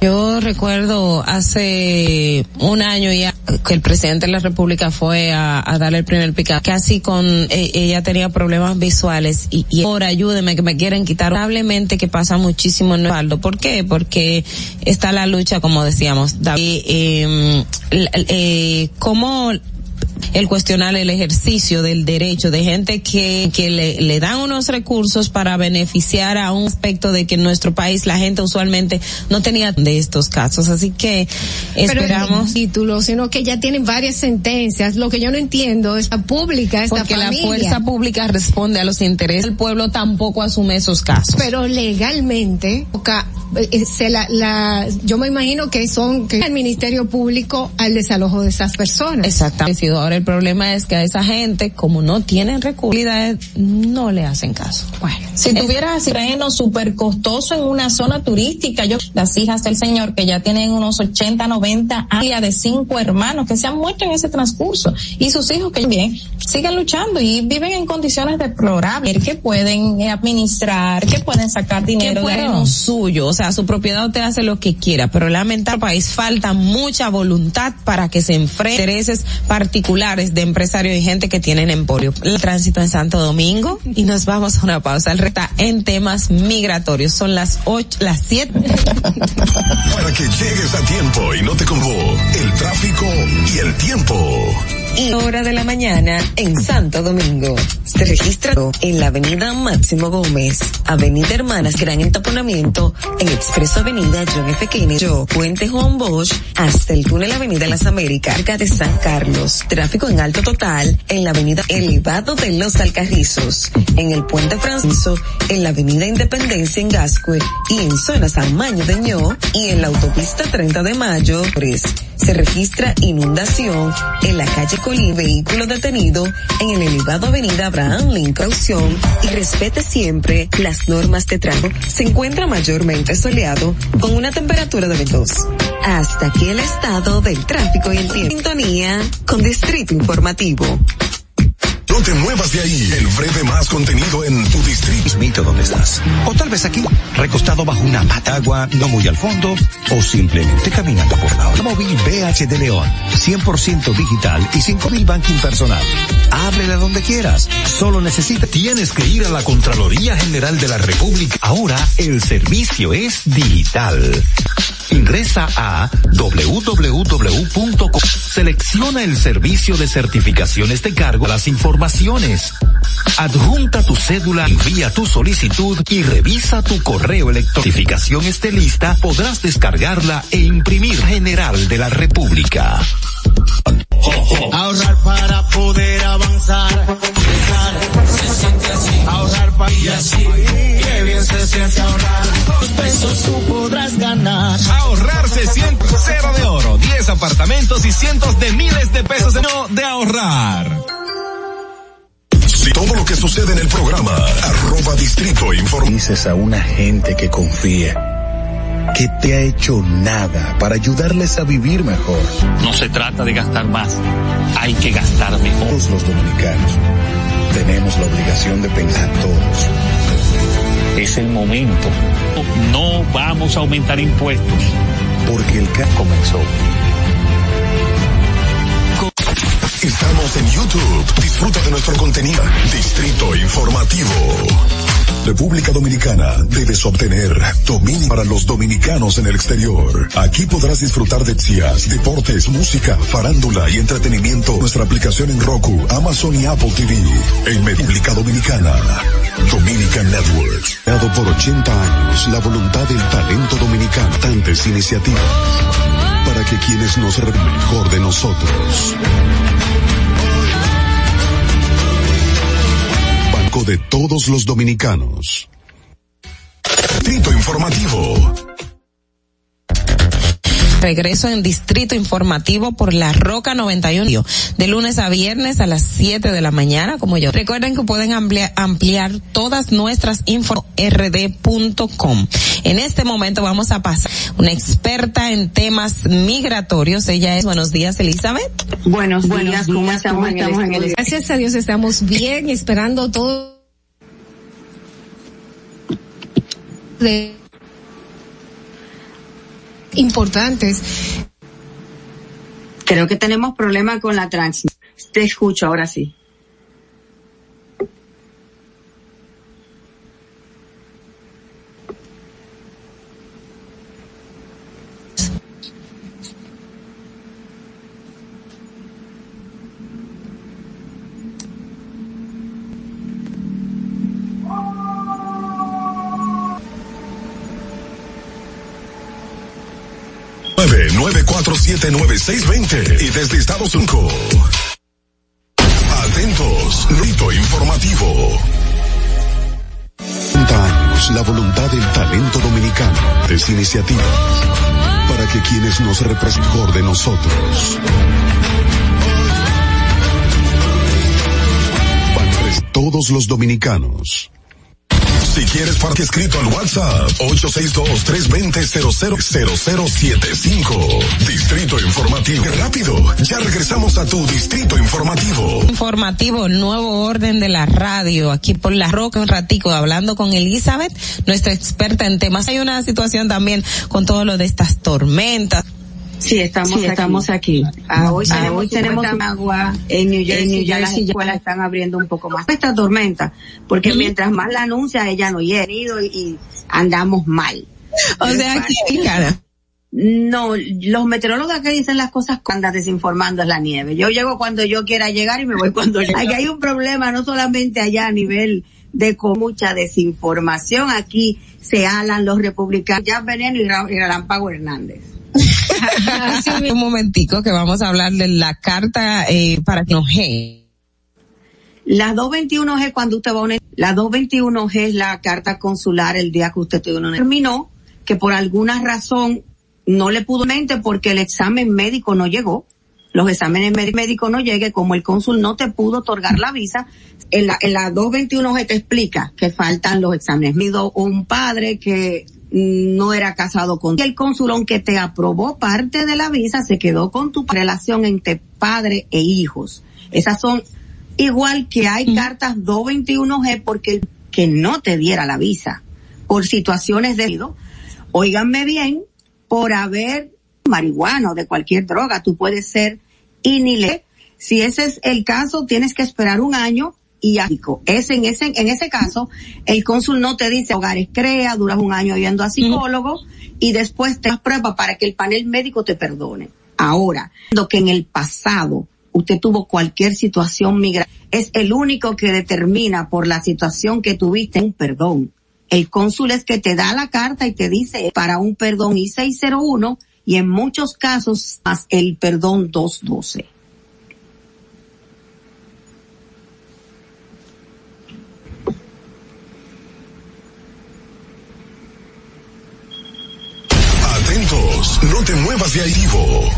Yo recuerdo hace un año ya que el presidente de la República fue a, darle el primer picado, casi con eh, ella tenía problemas visuales y, y ahora ayúdeme que me quieren quitar probablemente que pasa muchísimo en Osvaldo. ¿Por qué? Porque está la lucha, como decíamos, David, eh, eh, cómo el cuestionar el ejercicio del derecho de gente que, que le, le, dan unos recursos para beneficiar a un aspecto de que en nuestro país la gente usualmente no tenía de estos casos. Así que esperamos. título, sino que ya tienen varias sentencias. Lo que yo no entiendo es la pública esta Porque familia. la fuerza pública responde a los intereses. El pueblo tampoco asume esos casos. Pero legalmente, se la, la, yo me imagino que son que el Ministerio Público al desalojo de esas personas. Exactamente. Ahora el problema es que a esa gente, como no tienen recursos, no le hacen caso. Bueno, si tuviera terreno súper costoso en una zona turística, yo, las hijas del señor que ya tienen unos 80, 90 años de cinco hermanos que se han muerto en ese transcurso y sus hijos que bien siguen luchando y viven en condiciones deplorables, que pueden administrar, que pueden sacar dinero de ahí. suyo, o sea, su propiedad te hace lo que quiera, pero lamentar país falta mucha voluntad para que se enfrente intereses particulares de empresarios y gente que tienen emporio. El tránsito en Santo Domingo y nos vamos a una pausa. El reta en temas migratorios. Son las ocho, las siete. Para que llegues a tiempo y no te convó el tráfico y el tiempo. Y hora de la mañana en Santo Domingo. Se registra en la avenida Máximo Gómez, avenida Hermanas Gran Entaponamiento, en Expreso Avenida John F. Kennedy, Puente Juan Bosch, hasta el túnel Avenida Las Américas, cerca de San Carlos. Tráfico en alto total en la avenida Elevado de los Alcarrizos, en el Puente Francisco, en la avenida Independencia en Gascue y en zona San de Ño y en la autopista 30 de Mayo. Se registra inundación en la calle Colín, vehículo detenido en el elevado avenida Abraham Lincoln y respete siempre las normas de tráfico. Se encuentra mayormente soleado con una temperatura de 22. Hasta aquí el estado del tráfico y el tiempo. Sintonía con Distrito Informativo. No te muevas de ahí. El breve más contenido en tu distrito. Donde estás. O tal vez aquí, recostado bajo una patagua, no muy al fondo, o simplemente caminando por la. Móvil BH de León, 100% digital y 5000 banking personal. Háblele donde quieras. Solo necesita. Tienes que ir a la Contraloría General de la República. Ahora el servicio es digital. Ingresa a www.com. Selecciona el servicio de certificaciones de cargo las informaciones. Adjunta tu cédula, envía tu solicitud y revisa tu correo electrónico. Certificación esté lista, podrás descargarla e imprimir General de la República. Ahorrar para poder avanzar. Y así. Qué bien se siente ahorrar. Dos pesos tú podrás ganar. Ahorrar se siente cero de oro, 10 apartamentos y cientos de miles de pesos de, no, de ahorrar. Si todo lo que sucede en el programa, arroba distrito informa. Dices a una gente que confía que te ha hecho nada para ayudarles a vivir mejor. No se trata de gastar más, hay que gastar mejor. Todos los dominicanos tenemos la obligación de pensar todos. Es el momento. No vamos a aumentar impuestos. Porque el CAP comenzó. Estamos en YouTube. Disfruta de nuestro contenido. Distrito Informativo. República Dominicana debes obtener dominio para los dominicanos en el exterior. Aquí podrás disfrutar de CIAS, deportes, música, farándula y entretenimiento. Nuestra aplicación en Roku, Amazon y Apple TV. En República Dominicana. Dominican Network. Dado por 80 años la voluntad del talento dominicano. Tantas iniciativas. Para que quienes nos mejor de nosotros. De todos los dominicanos. Distrito Informativo. Regreso en Distrito Informativo por la Roca 91, de lunes a viernes a las 7 de la mañana, como yo. Recuerden que pueden ampliar, ampliar todas nuestras info rd.com. En este momento vamos a pasar una experta en temas migratorios. Ella es, buenos días, Elizabeth. Buenos, días, ¿cómo estamos, en, el estamos en el Gracias a Dios estamos bien, esperando todo de importantes. Creo que tenemos problema con la transmisión. Te escucho ahora sí. Nueve nueve cuatro siete nueve seis veinte y desde Estados Unidos. Atentos, rito informativo. 30 años, la voluntad del talento dominicano, es iniciativas, para que quienes nos representan de nosotros. Padres, todos los dominicanos. Si quieres parque escrito al WhatsApp 862-320-000075. Distrito Informativo. ¡Qué rápido! Ya regresamos a tu Distrito Informativo. Informativo, nuevo orden de la radio, aquí por La Roca un ratico, hablando con Elizabeth, nuestra experta en temas. Hay una situación también con todo lo de estas tormentas. Sí, estamos, Sí, aquí. estamos aquí. Ah, hoy Ah, tenemos, hoy tenemos agua en New Jersey, en New ya las Jersey ya- escuelas están abriendo un poco más. Esta tormenta, porque mientras más la anuncia, ella no llega y, y andamos mal. O sea, que, cara, No, los meteorólogos acá dicen las cosas cuando desinformando es la nieve. Yo llego cuando yo quiera llegar y me voy cuando Aquí hay un problema no solamente allá a nivel de con mucha desinformación. Aquí se alan los republicanos. Ya Veneno y Relámpago Hernández. Un momentico que vamos a hablar de la carta eh, para que nos La 221G cuando usted va a una, la 221G es la carta consular el día que usted terminó, que por alguna razón no le pudo mente porque el examen médico no llegó. Los exámenes médicos no llegue, como el cónsul no te pudo otorgar la visa, en la, en la 221 se te explica que faltan los exámenes. Mido un padre que no era casado con el cónsul, aunque te aprobó parte de la visa, se quedó con tu relación entre padre e hijos. Esas son igual que hay cartas 221G porque que no te diera la visa por situaciones de Óiganme bien, por haber marihuana o de cualquier droga, tú puedes ser inile. Si ese es el caso, tienes que esperar un año y es en ese, en ese caso, el cónsul no te dice hogares crea, duras un año yendo a psicólogo y después te das prueba para que el panel médico te perdone. Ahora, lo que en el pasado usted tuvo cualquier situación migratoria, es el único que determina por la situación que tuviste un perdón. El cónsul es que te da la carta y te dice para un perdón I-601 y en muchos casos más el perdón 212. Atentos, no te muevas de ahí vivo.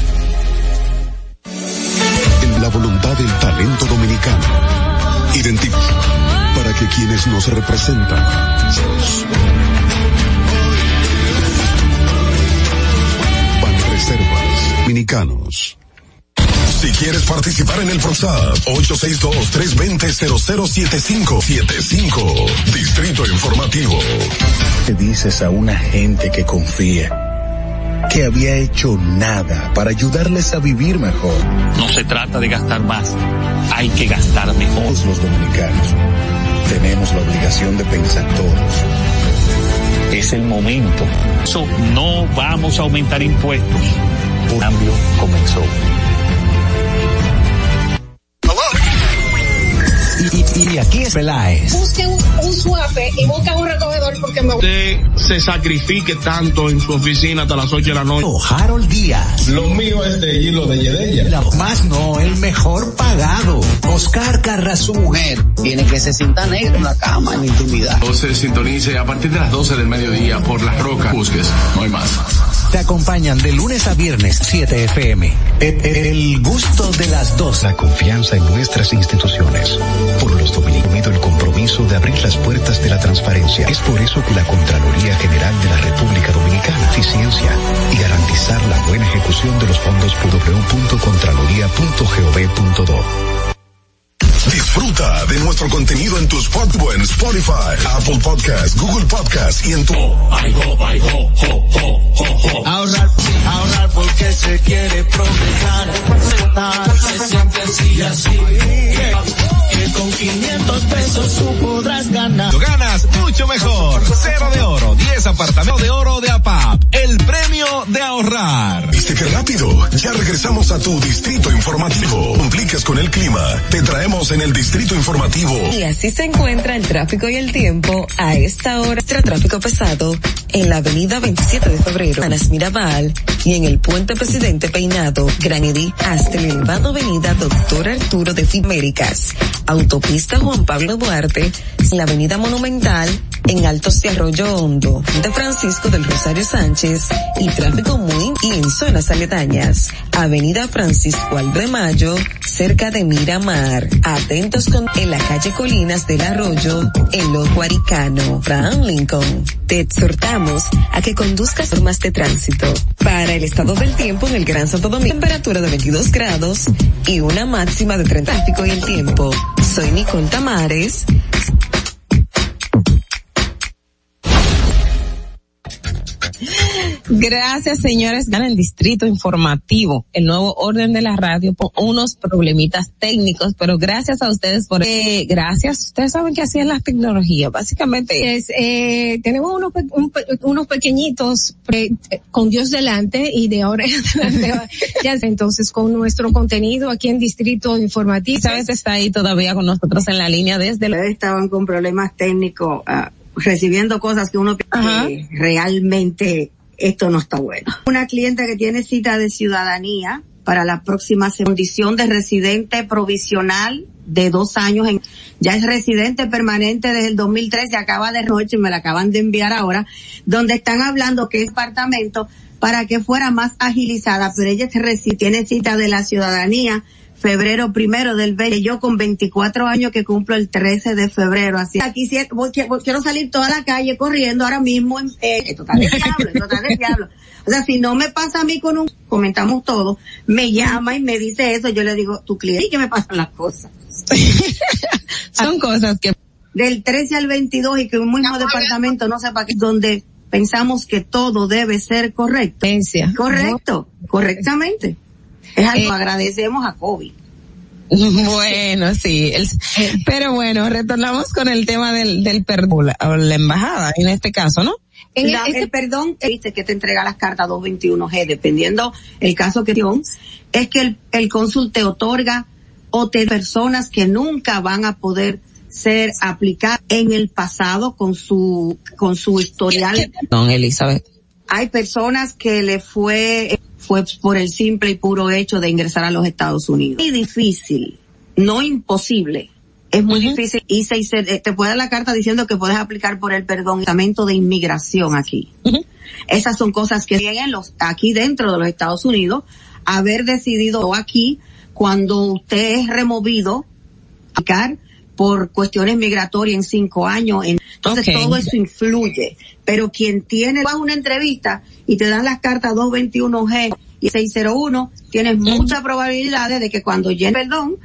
En la voluntad del talento dominicano. Identifica para que quienes nos representan Reservas Dominicanos. Si quieres participar en el ProSap, 862-320-007575. Distrito Informativo. Te dices a una gente que confía que había hecho nada para ayudarles a vivir mejor. No se trata de gastar más, hay que gastar mejor. Todos los dominicanos tenemos la obligación de pensar todos. Es el momento. No vamos a aumentar impuestos. Un cambio comenzó. Y, aquí es Peláez. Busquen un suave y busquen un recogedor porque me... Usted se sacrifique tanto en su oficina hasta las 8 de la noche. Harold Díaz. Lo mío es de hilo de Yedella. más no, el mejor pagado. Oscar Carra, su mujer. Tiene que se sienta negro en la cama, en intimidad. No se sintonice a partir de las 12 del mediodía por Las Rocas. Busques, no hay más. Te acompañan de lunes a viernes 7 FM. El gusto de las dos. La confianza en nuestras instituciones. Por los dominicanos el compromiso de abrir las puertas de la transparencia. Es por eso que la Contraloría General de la República Dominicana, eficiencia y garantizar la buena ejecución de los fondos www.contraloría.gov.do. Disfruta de nuestro contenido en tu Spotify, Spotify, Apple Podcast, Google Podcast y en tu... Ahorrar, ahorrar porque se quiere progresar. Se siente así, así. Que, con 500 pesos tú podrás ganar. Ganas mucho mejor. Cero de oro, 10 apartamentos de oro de APAP. El premio de ahorrar. ¿Viste qué rápido? Ya regresamos a tu distrito informativo. Compliques con el clima. Te traemos en el distrito informativo. Y así se encuentra el tráfico y el tiempo a esta hora. Tráfico pesado en la avenida 27 de febrero, Anas Mirabal y en el puente Presidente Peinado, Gran Edí, hasta el elevado avenida Doctor Arturo de Fiméricas. Autopista Juan Pablo Duarte, la avenida Monumental, en Altos de Arroyo Hondo, de Francisco del Rosario Sánchez y tráfico muy y en zonas aledañas. Avenida Francisco Aldo cerca de Miramar. Atentos con en la calle Colinas del Arroyo, en Los Guaricano, Fran Lincoln. Te exhortamos a que conduzcas formas de tránsito. Para el estado del tiempo en el Gran Santo Domingo, temperatura de 22 grados y una máxima de 30 tráfico y el tiempo. Soy Nicole Tamares. Gracias, señores. Gana el distrito informativo, el nuevo orden de la radio, por unos problemitas técnicos, pero gracias a ustedes por, eh, gracias. Ustedes saben que así es la tecnología, básicamente. Es, eh, tenemos unos, un pe- unos pequeñitos pre- con Dios delante y de ahora ya entonces con nuestro contenido aquí en Distrito Informativo. Sabes, está ahí todavía con nosotros en la línea desde estaban con problemas técnicos, ah, recibiendo cosas que uno piensa que realmente esto no está bueno. Una cliente que tiene cita de ciudadanía para la próxima condición de residente provisional de dos años en, ya es residente permanente desde el 2013, acaba de noche, me la acaban de enviar ahora, donde están hablando que es apartamento para que fuera más agilizada, pero ella tiene cita de la ciudadanía febrero primero del 20, yo con 24 años que cumplo el 13 de febrero, así. Aquí sí, voy- voy- quiero salir toda la calle corriendo ahora mismo, en, eh, esto está de diablo, está de diablo. O sea, si no me pasa a mí con un, comentamos todo, me llama y me dice eso, yo le digo, tu cliente, ¿y qué me pasan las cosas? Son cosas que... Del 13 al 22 y que un mismo departamento no sepa que donde pensamos que todo debe ser correcto. Correcto, correctamente. Es algo, Eh, agradecemos a COVID. Bueno, sí. el- pero bueno, retornamos con el tema del, del perdón, la, o la embajada, en este caso, ¿no? La- el perdón, viste que te entrega las cartas 221G, dependiendo el caso que es que el, el cónsul te otorga o te personas que nunca van a poder ser aplicadas en el pasado con su, con su historial. Don Elizabeth. Hay personas que le fue, fue por el simple y puro hecho de ingresar a los Estados Unidos. Muy difícil, no imposible. Es muy difícil y se, se- eh, te puede dar la carta diciendo que puedes aplicar por el perdón de inmigración aquí. Esas son cosas que tienen los, aquí dentro de los Estados Unidos, haber decidido aquí cuando usted es removido, aplicar por cuestiones migratorias en cinco años. en- entonces todo eso influye. Pero quien tiene, vas a una entrevista y te dan las cartas 221G y 601, tienes muchas probabilidades de que cuando llegue perdón,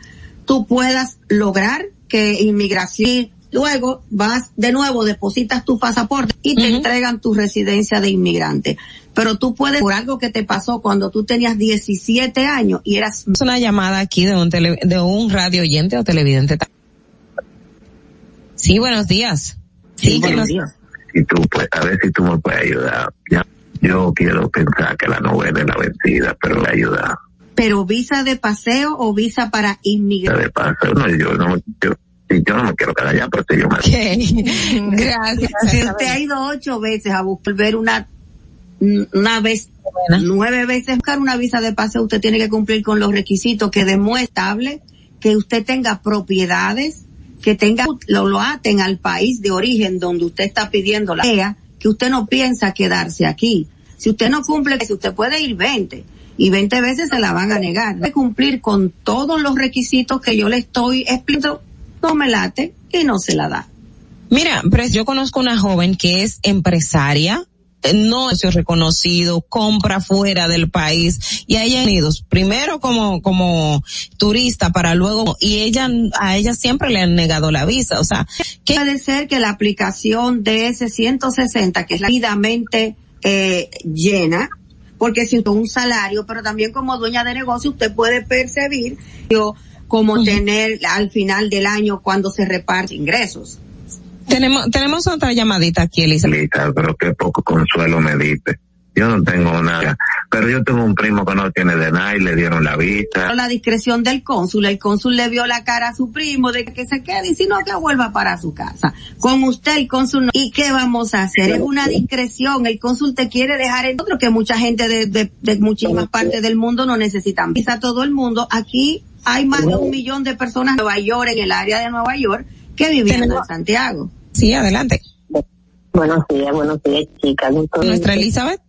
tú puedas lograr que inmigración luego vas de nuevo, depositas tu pasaporte y te entregan tu residencia de inmigrante. Pero tú puedes, por algo que te pasó cuando tú tenías 17 años y eras... Es una llamada aquí de un tele- de un radio oyente o televidente. Sí, buenos días. Sí, buenos días. y tú pues a ver si tú me puedes ayudar ya yo quiero pensar que la novela es la vencida pero me ayuda Pero visa de paseo o visa para inmigrar. de paso no yo no yo, yo no me quiero quedar allá pero si yo me Gracias. Si usted ha ido ocho veces a volver una una vez, nueve veces buscar una visa de paseo, usted tiene que cumplir con los requisitos que demuestrable que usted tenga propiedades, que tenga, lo, lo aten al país de origen donde usted está pidiendo la vea, que usted no piensa quedarse aquí. Si usted no cumple, si usted puede ir 20 y 20 veces se la van a negar. De cumplir con todos los requisitos que yo le estoy explicando, no me late y no se la da. Mira, pero yo conozco una joven que es empresaria, no es reconocido, compra fuera del país. Y ella Unidos, primero como como turista para luego y ella a ella siempre le han negado la visa, o sea, que puede ser que la aplicación de ese 160 que es rápidamente eh, llena porque si usted un salario, pero también como dueña de negocio usted puede percibir yo, como tener al final del año cuando se reparte ingresos. Tenemos tenemos otra llamadita aquí, Elizabeth. Lita, pero qué poco consuelo me diste yo no tengo nada pero yo tengo un primo que no tiene de nada y le dieron la visa La discreción del cónsul, el cónsul le vio la cara a su primo de que se quede y si no que vuelva para su casa. Con usted el cónsul no. ¿Y qué vamos a hacer? Es una discreción, el cónsul te quiere dejar en otro que mucha gente de, de, de muchísimas partes del mundo no necesitan a todo el mundo. Aquí hay más de un millón de personas en Nueva York, en el área de Nueva York, que viviendo en Santiago. Sí, adelante. Buenos días, buenos días, chicas. Nuestra Elizabeth.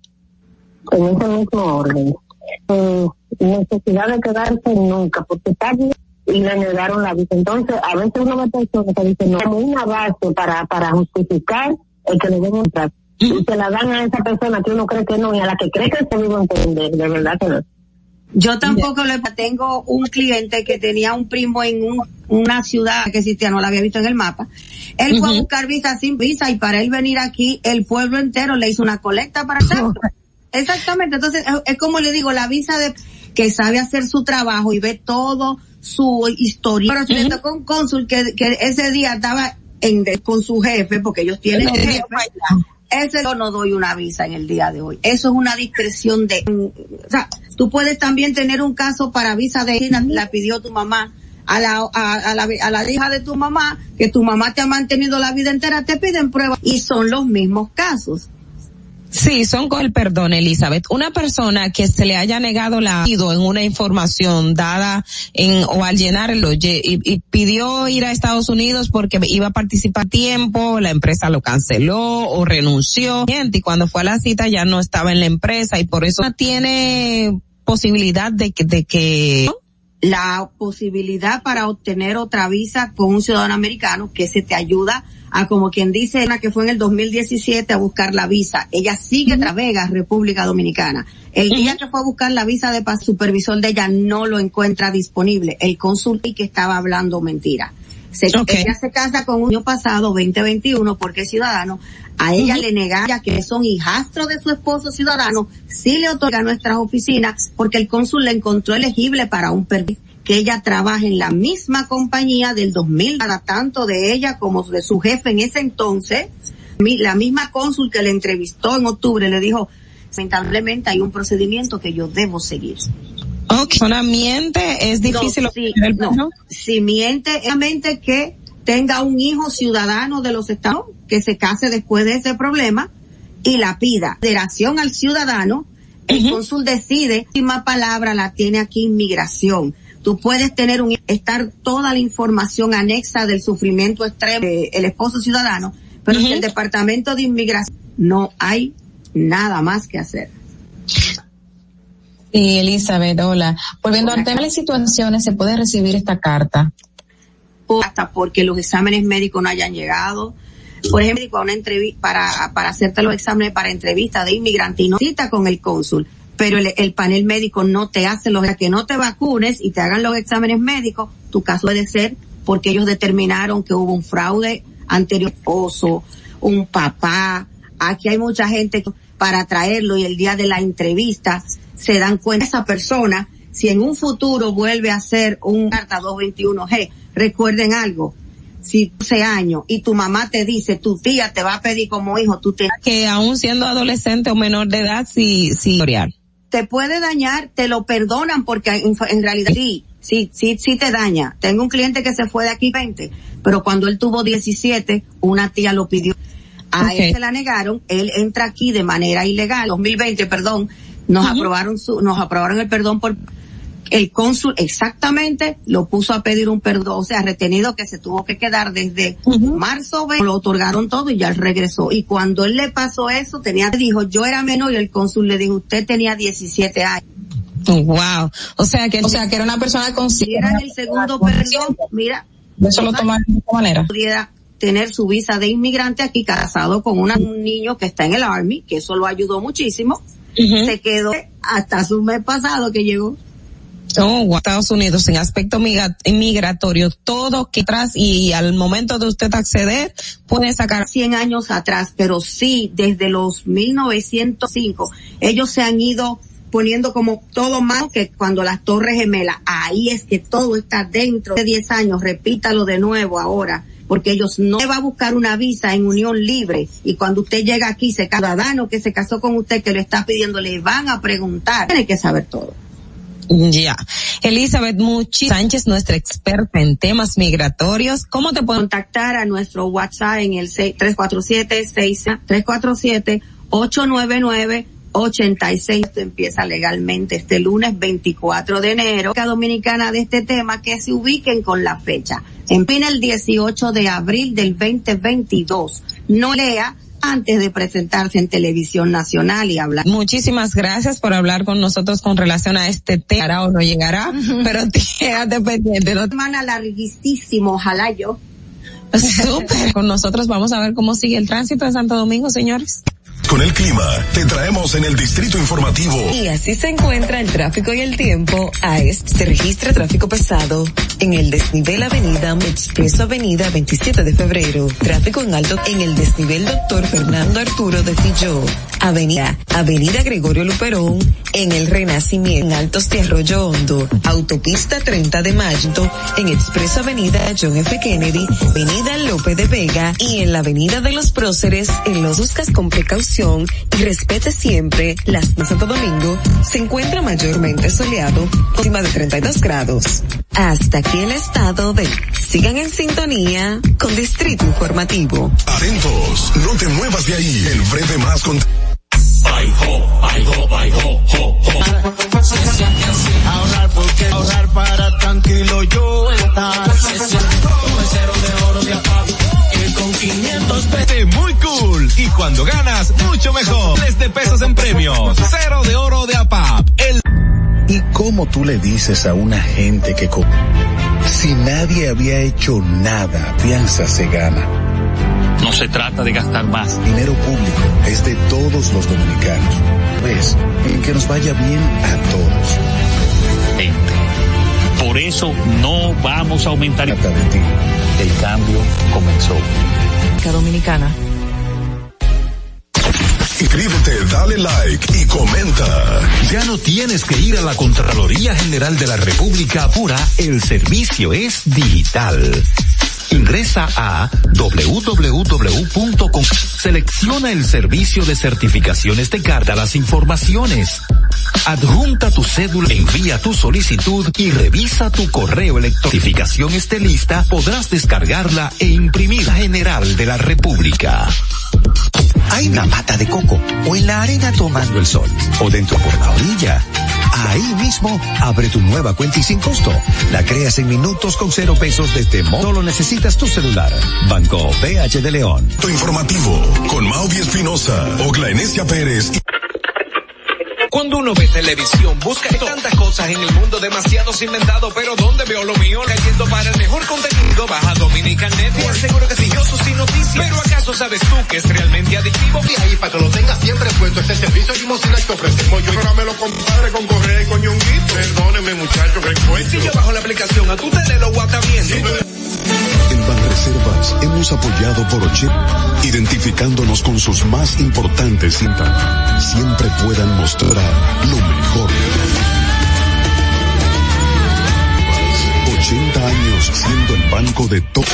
En ese mismo orden. Eh, necesidad de quedarse nunca, porque está bien y le negaron la visa. Entonces, a veces uno ve personas que dicen, no, como una base para, para justificar el que le den entrar. Y se la dan a esa persona que uno cree que no y a la que cree que se vive a entender, de verdad que no. Yo tampoco le tengo un cliente que tenía un primo en un- una ciudad que existía, no la había visto en el mapa. Él fue a buscar visa sin visa y para él venir aquí, el pueblo entero le hizo una colecta para hacerlo. Exactamente, entonces es, como le digo, la visa de que sabe hacer su trabajo y ve todo su historia. Pero si le tocó un cónsul que, que ese día estaba en con su jefe, porque ellos tienen un jefe, ese yo no doy una visa en el día de hoy. Eso es una discreción de, o sea, tú puedes también tener un caso para visa de China, la pidió tu mamá. A la, a, a la, a la hija de tu mamá, que tu mamá te ha mantenido la vida entera, te piden pruebas y son los mismos casos. Sí, son con el perdón, Elizabeth. Una persona que se le haya negado la en una información dada en o al llenarlo y, y pidió ir a Estados Unidos porque iba a participar tiempo, la empresa lo canceló o renunció y cuando fue a la cita ya no estaba en la empresa y por eso tiene posibilidad de que de que la posibilidad para obtener otra visa con un ciudadano americano que se te ayuda a como quien dice una que fue en el 2017 a buscar la visa. Ella sigue tras Vegas, República Dominicana. El día que fue a buscar la visa de supervisor de ella no lo encuentra disponible. El cónsul y que estaba hablando mentira. Se, Ella se casa con un año pasado, 2021, porque es ciudadano. A ella le negaron que son hijastros de su esposo ciudadano, sí le otorga a nuestras oficinas, porque el cónsul le encontró elegible para un permiso que ella trabaje en la misma compañía del 2000, para tanto de ella como de su jefe en ese entonces. La misma cónsul que le entrevistó en octubre le dijo, lamentablemente hay un procedimiento que yo debo seguir. Ok, persona miente, es difícil No, si, el no, si miente, realmente que tenga un hijo ciudadano de los estados, que se case después de ese problema y la pida. Federación al ciudadano, el cónsul decide, la última palabra la tiene aquí inmigración. Tú puedes tener un, estar toda la información anexa del sufrimiento extremo del esposo ciudadano, pero si el departamento de inmigración no hay nada más que hacer. Sí, Elizabeth, hola. Volviendo al tema de las situaciones, se puede recibir esta carta. o hasta porque los exámenes médicos no hayan llegado. Por ejemplo, a una entrevista para, para hacerte los exámenes para entrevista de inmigrante y no cita con el cónsul, pero el, el panel médico no te hace los, que no te vacunes y te hagan los exámenes médicos, tu caso puede ser porque ellos determinaron que hubo un fraude anterior, esposo, un papá, aquí hay mucha gente para traerlo y el día de la entrevista se dan cuenta esa persona si en un futuro vuelve a ser un carta 221G, recuerden algo, si 12 años y tu mamá te dice, tu tía te va a pedir como hijo, tú te... Que aún siendo adolescente o menor de edad, sí, sí. Te puede dañar, te lo perdonan porque en, en realidad sí, sí, sí, sí te daña. Tengo un cliente que se fue de aquí 20, pero cuando él tuvo 17, una tía lo pidió. A él se la negaron, él entra aquí de manera ilegal, 2020, perdón, nos aprobaron su, nos aprobaron el perdón por el cónsul exactamente lo puso a pedir un perdón, o sea, retenido que se tuvo que quedar desde marzo, ve- lo otorgaron todo y ya él regresó. Y cuando él le pasó eso, tenía, dijo, yo era menor y el cónsul le dijo, usted tenía 17 años. Wow. O sea que, O sea, que era una persona Si consciente. era el segundo perdón, mira, Eso lo tomaron de esta manera. pudiera tener su visa de inmigrante aquí casado con una- un niño que está en el Army, que eso lo ayudó muchísimo. Se quedó hasta su mes pasado que llegó. Oh. Estados Unidos en aspecto migra- migratorio, todo que atrás y al momento de usted acceder, puede sacar 100 años atrás, pero sí desde los 1905 ellos se han ido poniendo como todo más que cuando las torres gemelas, ahí es que todo está dentro de 10 años, repítalo de nuevo ahora, porque ellos no va a buscar una visa en unión libre y cuando usted llega aquí, se ciudadano que se casó con usted que lo está pidiendo, le van a preguntar, tiene que saber todo. Ya. Elizabeth Muchi Sánchez, nuestra experta en temas migratorios. ¿Cómo te puedo contactar a nuestro WhatsApp en el 347 347 899 86 Esto empieza legalmente este lunes 24 de enero. La dominicana de este tema que se ubiquen con la fecha. Empieza el 18 de abril del 2022. No lea antes de presentarse en televisión nacional y hablar. Muchísimas gracias por hablar con nosotros con relación a este tema. ¿Llegará o no llegará? Pero quédate pendiente. ¿no? Semana larguísimo, ojalá yo. Súper. Con nosotros vamos a ver cómo sigue el tránsito de Santo Domingo, señores. Con el clima, te traemos en el distrito informativo. Y así se encuentra el tráfico y el tiempo. A este se registra tráfico pesado en el desnivel Avenida Expreso Avenida 27 de febrero. Tráfico en alto en el desnivel Doctor Fernando Arturo de Filló. Avenida, Avenida Gregorio Luperón, en el Renacimiento, en Altos de Arroyo Hondo, Autopista 30 de Mayo, en Expreso Avenida John F. Kennedy, Avenida López de Vega y en la Avenida de los Próceres, en los buscas con precaución y respete siempre las de Santo Domingo, se encuentra mayormente soleado, encima de 32 grados. Hasta aquí el estado de Sigan en sintonía con Distrito Informativo. Atentos, no te muevas de ahí. El breve más con... Ahorrar porque ahorrar para tranquilo yo estar. Cero de oro de con 500 pesos. Muy cool. Y cuando ganas, mucho mejor. Les de pesos en premios. Cero de oro de APAP. El ¿Y cómo tú le dices a una gente que si nadie había hecho nada, piensa se gana? No se trata de gastar más. Dinero público es de todos los dominicanos. Pues, en que nos vaya bien a todos. Por eso no vamos a aumentar. Trata de ti. El cambio comenzó. Dominicana. Inscríbete, dale like y comenta. Ya no tienes que ir a la Contraloría General de la República Apura, el servicio es digital. Ingresa a www.com. Selecciona el servicio de certificaciones de carta las informaciones. Adjunta tu cédula, envía tu solicitud y revisa tu correo electrónico. Certificación esté lista, podrás descargarla e imprimir General de la República. Hay una mata de coco o en la arena tomando el sol o dentro por la orilla. Ahí mismo, abre tu nueva cuenta y sin costo. La creas en minutos con cero pesos desde Mo. Solo necesitas tu celular. Banco PH de León. Tu informativo con Maudi Espinosa, Ogla Enesia Pérez Cuando uno ve televisión, busca tantas cosas en el mundo, demasiados inventados, pero ¿dónde veo lo mío? Leyendo para el mejor contenido, baja Dominican Network, seguro que sí, yo sus noticias. Pero ¿acaso sabes tú que es realmente adictivo? Y ahí para que lo tengas siempre puesto este servicio limosina que ofrecemos yo. Programelo compadre con correa y con ñonguito. Perdóneme muchacho que encuentro. Si yo bajo la aplicación, a tu tele lo guata bien. En Banreservas hemos apoyado por 80, identificándonos con sus más importantes cintas. Siempre puedan mostrar lo mejor. 80 años siendo el banco de todo.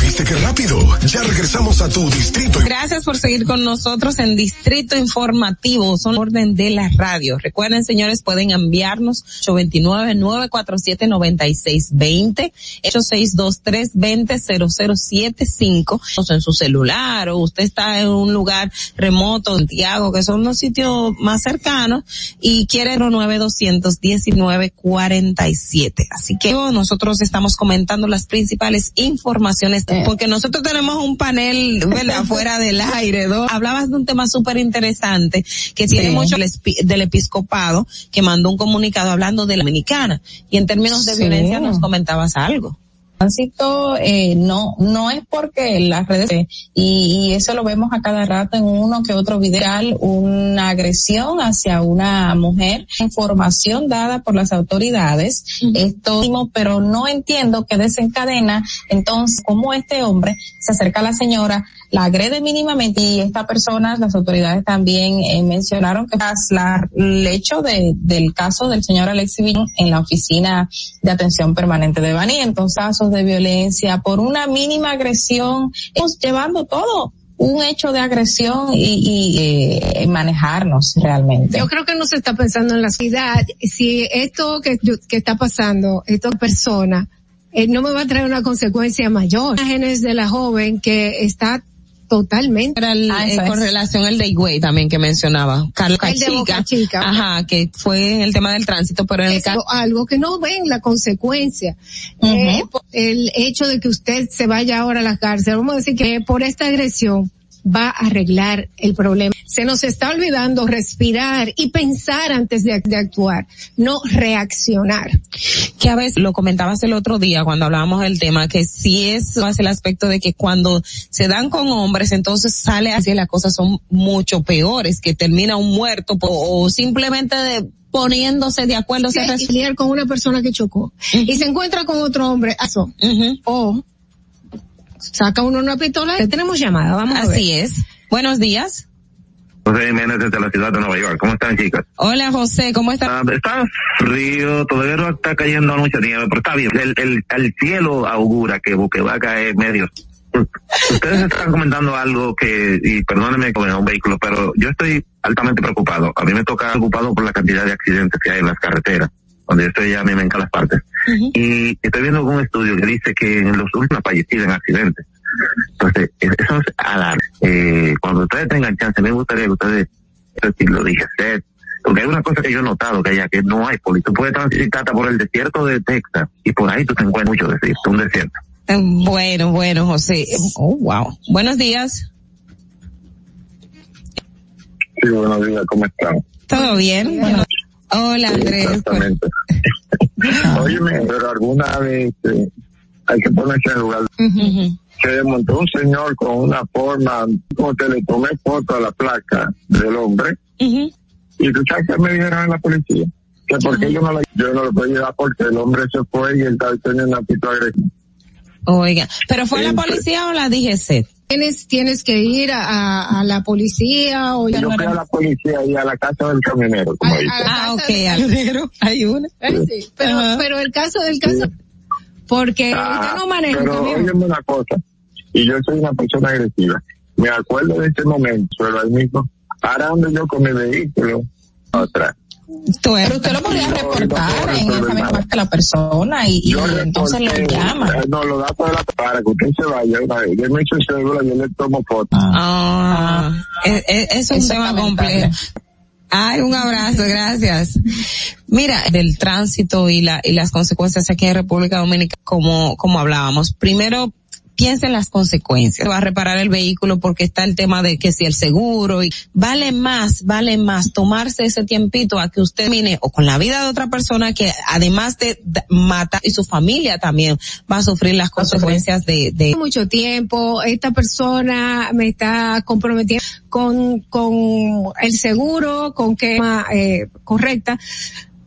¿Viste qué rápido? Ya regresamos a tu distrito. Gracias por seguir con nosotros en Distrito Informativo, son orden de la radio. Recuerden, señores, pueden enviarnos 829-947-9620, 8623-200075, en su celular, o usted está en un lugar remoto, Santiago, que son los sitios más cercanos, y quiere 9921947. Así que nosotros estamos comentando las principales informaciones, porque nosotros tenemos un panel, ¿verdad? Fuera del aire, ¿no? Hablabas de un tema súper interesante que tiene Sí. mucho del episcopado que mandó un comunicado hablando de la dominicana y en términos de Sí. violencia nos comentabas algo. Tránsito eh, no no es porque las redes y, y eso lo vemos a cada rato en uno que otro video. Una agresión hacia una mujer información dada por las autoridades. Esto pero no entiendo que desencadena. Entonces cómo este hombre se acerca a la señora la agrede mínimamente y esta persona las autoridades también eh, mencionaron que tras la, el hecho de, del caso del señor Alexis Villón en la oficina de atención permanente de Bani entonces casos de violencia por una mínima agresión estamos llevando todo un hecho de agresión y, y, eh, manejarnos realmente Yo creo que no se está pensando en la ciudad. Si esto que, que está pasando, esta persona, eh, no me va a traer una consecuencia mayor. Imágenes de la joven que está totalmente. Era el- eh, con relación al de Higüey también que mencionaba, Carlos El Cachica, Chica. ajá, que fue en el tema del tránsito, pero en el Es caso algo que no ven la consecuencia. Eh, por el hecho de que usted se vaya ahora a la cárcel, vamos a decir que por esta agresión va a arreglar el problema. Se nos está olvidando respirar y pensar antes de, de actuar, no reaccionar. Que a veces lo comentabas el otro día cuando hablábamos del tema, que si es más el aspecto de que cuando se dan con hombres, entonces sale así las cosas son mucho peores, que termina un muerto o, o simplemente de poniéndose de acuerdo Sí, se y con una persona que chocó y se encuentra con otro hombre, eso. o saca uno una pistola, tenemos llamada, vamos a ver. Así es. Buenos días. José Jiménez desde la ciudad de Nueva York. ¿Cómo están, chicas? Hola José, ¿cómo estás? Ah, está frío, todavía no está cayendo mucha nieve, pero está bien. El, el, el cielo augura que, que va a caer medio. Ustedes están comentando algo que, y perdónenme con un vehículo, pero yo estoy altamente preocupado. A mí me toca preocupado por la cantidad de accidentes que hay en las carreteras, donde yo estoy ya a mí me encantan las partes. Y estoy viendo un estudio que dice que en los últimos fallecidos en accidentes. Entonces, eso es alarme. Eh, cuando ustedes tengan chance, me gustaría que ustedes, eso sí lo dije, Seth, porque hay una cosa que yo he notado que allá que no hay poli. Tú puedes transitar por el desierto de Texas y por ahí tú te encuentras mucho desierto, un desierto. Bueno, bueno, José. Oh, wow. Buenos días. Sí, buenos días, ¿cómo están? ¿Todo bien? Bueno, hola Andrés. Exactamente. Óyeme, pero alguna vez eh, hay que ponerse en lugar. Se desmontó un señor con una forma, como que le tomé foto a la placa del hombre. Y tú sabes que me dijeron en la policía. Que porque yo no la, yo no lo puedo llevar porque el hombre se fue y él estaba teniendo una actitud agresiva. Oiga, ¿pero fue la policía o la DGC? Tienes, tienes que ir a, a- a la policía o Yo fui a la policía y a la casa del camionero, como dice. Ah, ok, al hay una. Eh, sí, pero, pero el caso del caso, porque Ah, usted no maneja pero óyeme una cosa, y yo soy una persona agresiva. Me acuerdo de ese momento, pero ahí mismo, parando yo con mi vehículo atrás. Pero usted lo podría reportar en esa misma parte de la persona y, entonces lo reporté, llama. eh, No, lo datos de la para que usted se vaya una vez. Yo me hizo cédula, yo le tomo foto. Ah, es, es- es un tema complejo. Ay, un abrazo, gracias. Mira, del tránsito y la y las consecuencias aquí en República Dominicana, como como hablábamos. Primero piensa en las consecuencias. Va a reparar el vehículo porque está el tema de que si el seguro y vale más, vale más tomarse ese tiempito a que usted termine o con la vida de otra persona que además de matar y su familia también va a sufrir las consecuencias de, de mucho tiempo, esta persona me está comprometiendo con, con el seguro, con que eh, correcta,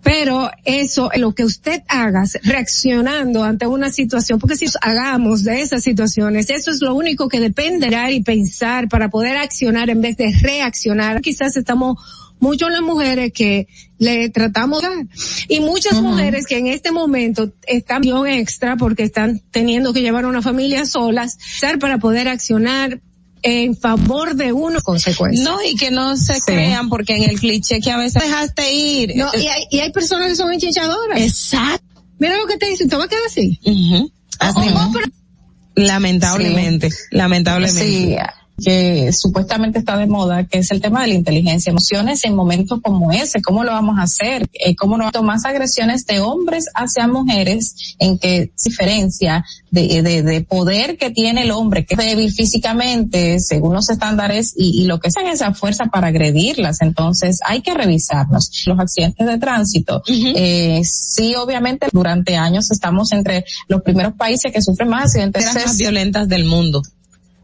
pero eso, lo que usted haga, reaccionando ante una situación, porque si hagamos de esas situaciones, eso es lo único que dependerá y pensar para poder accionar en vez de reaccionar. Quizás estamos mucho las mujeres que le tratamos de dar. y muchas mujeres que en este momento están bien extra porque están teniendo que llevar una familia solas, para poder accionar en favor de uno consecuencias. No, y que no se crean porque en el cliché que a veces dejaste ir. No, y hay, y hay personas que son enchinchadoras. Exacto. Mira lo que te dicen, te va a quedar así. Así Oh, pero- Lamentablemente, lamentablemente. Sí, que supuestamente está de moda, que es el tema de la inteligencia, emociones en momentos como ese, cómo lo vamos a hacer, eh, cómo no más agresiones de hombres hacia mujeres, en qué diferencia de, de, de poder que tiene el hombre, que es débil físicamente, según los estándares, y, y lo que es esa fuerza para agredirlas. Entonces, hay que revisarnos. Los accidentes de tránsito, eh, sí, obviamente, durante años estamos entre los primeros países que sufren más accidentes más violentas del mundo.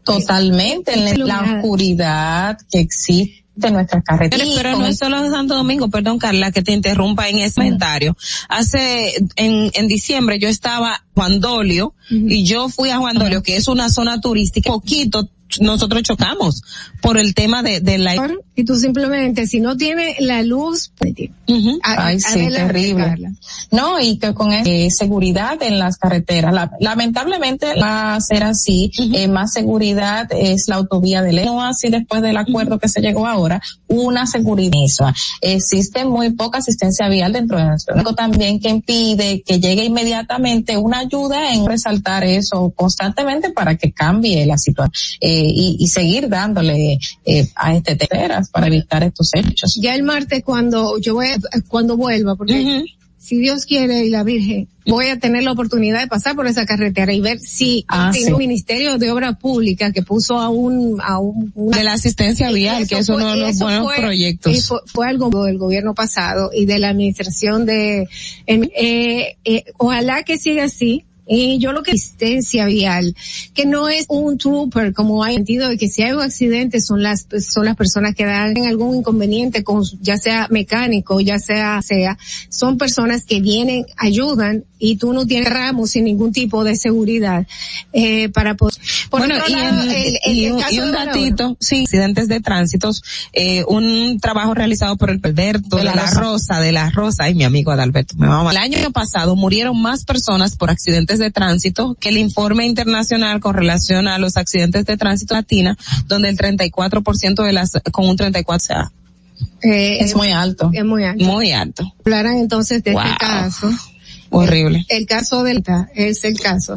Totalmente, en la, la oscuridad que existe en nuestras carreteras. Pero, pero no es solo de Santo Domingo, perdón Carla, que te interrumpa en ese comentario. Hace, en, en diciembre yo estaba Juan Dolio y yo fui a Juan Dolio, que es una zona turística, poquito nosotros chocamos por el tema de, de la... Y tú simplemente, si no tiene la luz, pues, a- Ay, sí, terrible. Carla. No, y que con eh, seguridad en las carreteras. La- lamentablemente va a ser así. Eh, más seguridad es la autovía de ley. No así después del acuerdo que se llegó ahora, una seguridad misma. Existe muy poca asistencia vial dentro de nuestro. Algo también que impide que llegue inmediatamente una ayuda en resaltar eso constantemente para que cambie la situación eh, y, y seguir dándole eh, a este teras para evitar estos hechos. Ya el martes cuando yo voy, cuando vuelva, porque si Dios quiere y la Virgen, voy a tener la oportunidad de pasar por esa carretera y ver si Ah, tiene sí. un Ministerio de Obra Pública que puso a un, a un, una- De la asistencia vial, que es uno de los buenos fue- proyectos. y Fue, fue algo del gobierno pasado y de la administración de, eh, eh, ojalá que siga así. Y yo lo que asistencia vial, que no es un trooper, como hay sentido de que si hay un accidente son las, son las personas que dan algún inconveniente con, ya sea mecánico, ya sea, sea, son personas que vienen, ayudan y tú no tienes ramos sin ningún tipo de seguridad, eh, para poder, por bueno, otro y, lado, el- el- y el un, caso y un datito, sí, accidentes de tránsitos, eh, un trabajo realizado por el Alberto de, la, Rosa. de la Rosa, ay mi amigo Adalberto, me mal. El año pasado murieron más personas por accidentes de tránsito que el informe internacional con relación a los accidentes de tránsito latina, donde el 34% de las, con un 34, o sea, Eh, Es muy alto. Es muy alto. muy alto. Hablaran entonces de Wow. este caso. Horrible. El caso Delta es el caso.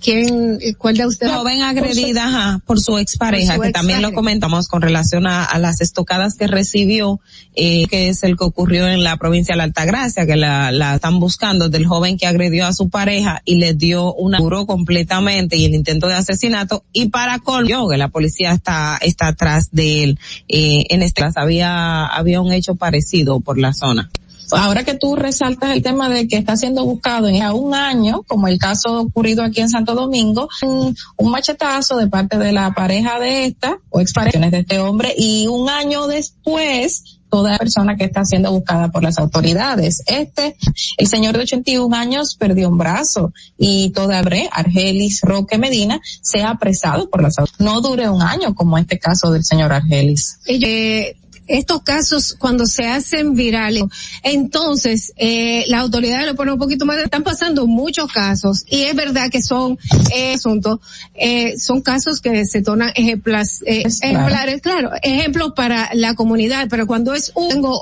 ¿Quién, eh, cuál de ustedes? joven agredida ajá, por su expareja, Por su que también lo comentamos con relación a, a las estocadas que recibió, eh, que es el que ocurrió en la provincia de la Altagracia, que la, la están buscando del joven que agredió a su pareja y le dio una curó completamente y el intento de asesinato y para colmo que la policía está está atrás de él. Eh, en este caso había había un hecho parecido por la zona. Ahora que tú resaltas el tema de que está siendo buscado en un año, como el caso ocurrido aquí en Santo Domingo, un, machetazo de parte de la pareja de esta, o exparejas de este hombre, y un año después, toda persona que está siendo buscada por las autoridades. Este, el señor de 81 años perdió un brazo y toda bre, Argelis Roque Medina, se ha apresado por las autoridades. No dure un año como este caso del señor Argelis. Eh, estos casos cuando se hacen virales, entonces eh, las autoridades lo ponen un poquito más, están pasando muchos casos y es verdad que son eh, asuntos, eh, son casos que se tornan ejemplas, eh, ejemplares, claro, ejemplos para la comunidad, pero cuando es un, tengo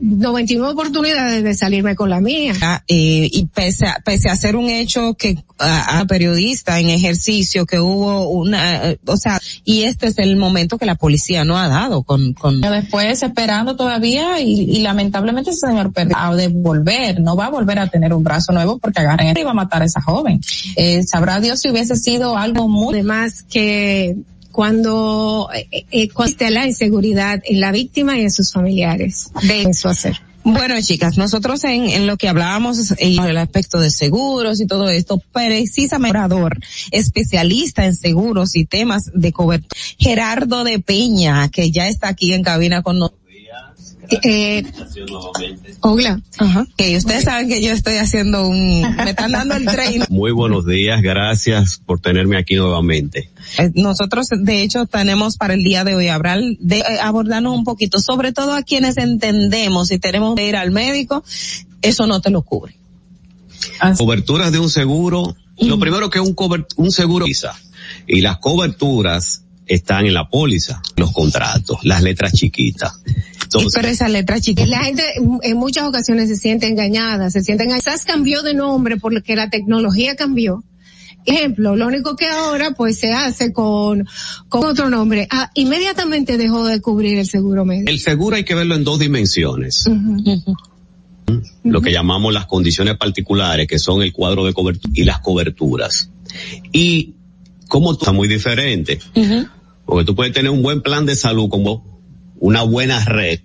99 oportunidades de salirme con la mía. Ah, eh, y pese a, pese a ser un hecho que a, a periodista en ejercicio que hubo una, eh, o sea, y este es el momento que la policía no ha dado con, con después esperando todavía y, y lamentablemente ese señor perdió a devolver, no va a volver a tener un brazo nuevo porque agarren y va a matar a esa joven. Eh, sabrá Dios si hubiese sido algo muy Además que cuando, eh, eh, cuando esté la inseguridad en la víctima y en sus familiares de eso hacer. Bueno, chicas, nosotros en, en lo que hablábamos en el aspecto de seguros y todo esto, precisamente especialista en seguros y temas de cobertura, Gerardo de Peña, que ya está aquí en cabina con nosotros. Eh, Hola. Ajá. Que ustedes saben que yo estoy haciendo un, me están dando el tren. Muy buenos días, gracias por tenerme aquí nuevamente. Eh, Nosotros, de hecho, tenemos para el día de hoy hablar de, eh, abordarnos un poquito, sobre todo a quienes entendemos si tenemos que ir al médico, eso no te lo cubre. Coberturas de un seguro, lo primero que un, un seguro y las coberturas están en la póliza, los contratos, las letras chiquitas. Entonces, pero esa letra chiquita. La gente en muchas ocasiones se siente engañada, se siente engañada. Quizás cambió de nombre porque la tecnología cambió. Ejemplo, lo único que ahora pues se hace con, con otro nombre. Ah, inmediatamente dejó de cubrir el seguro médico. el seguro hay que verlo en dos dimensiones. lo que llamamos las condiciones particulares, que son el cuadro de cobertura y las coberturas. Y como está muy diferente, porque tú puedes tener un buen plan de salud como una buena red,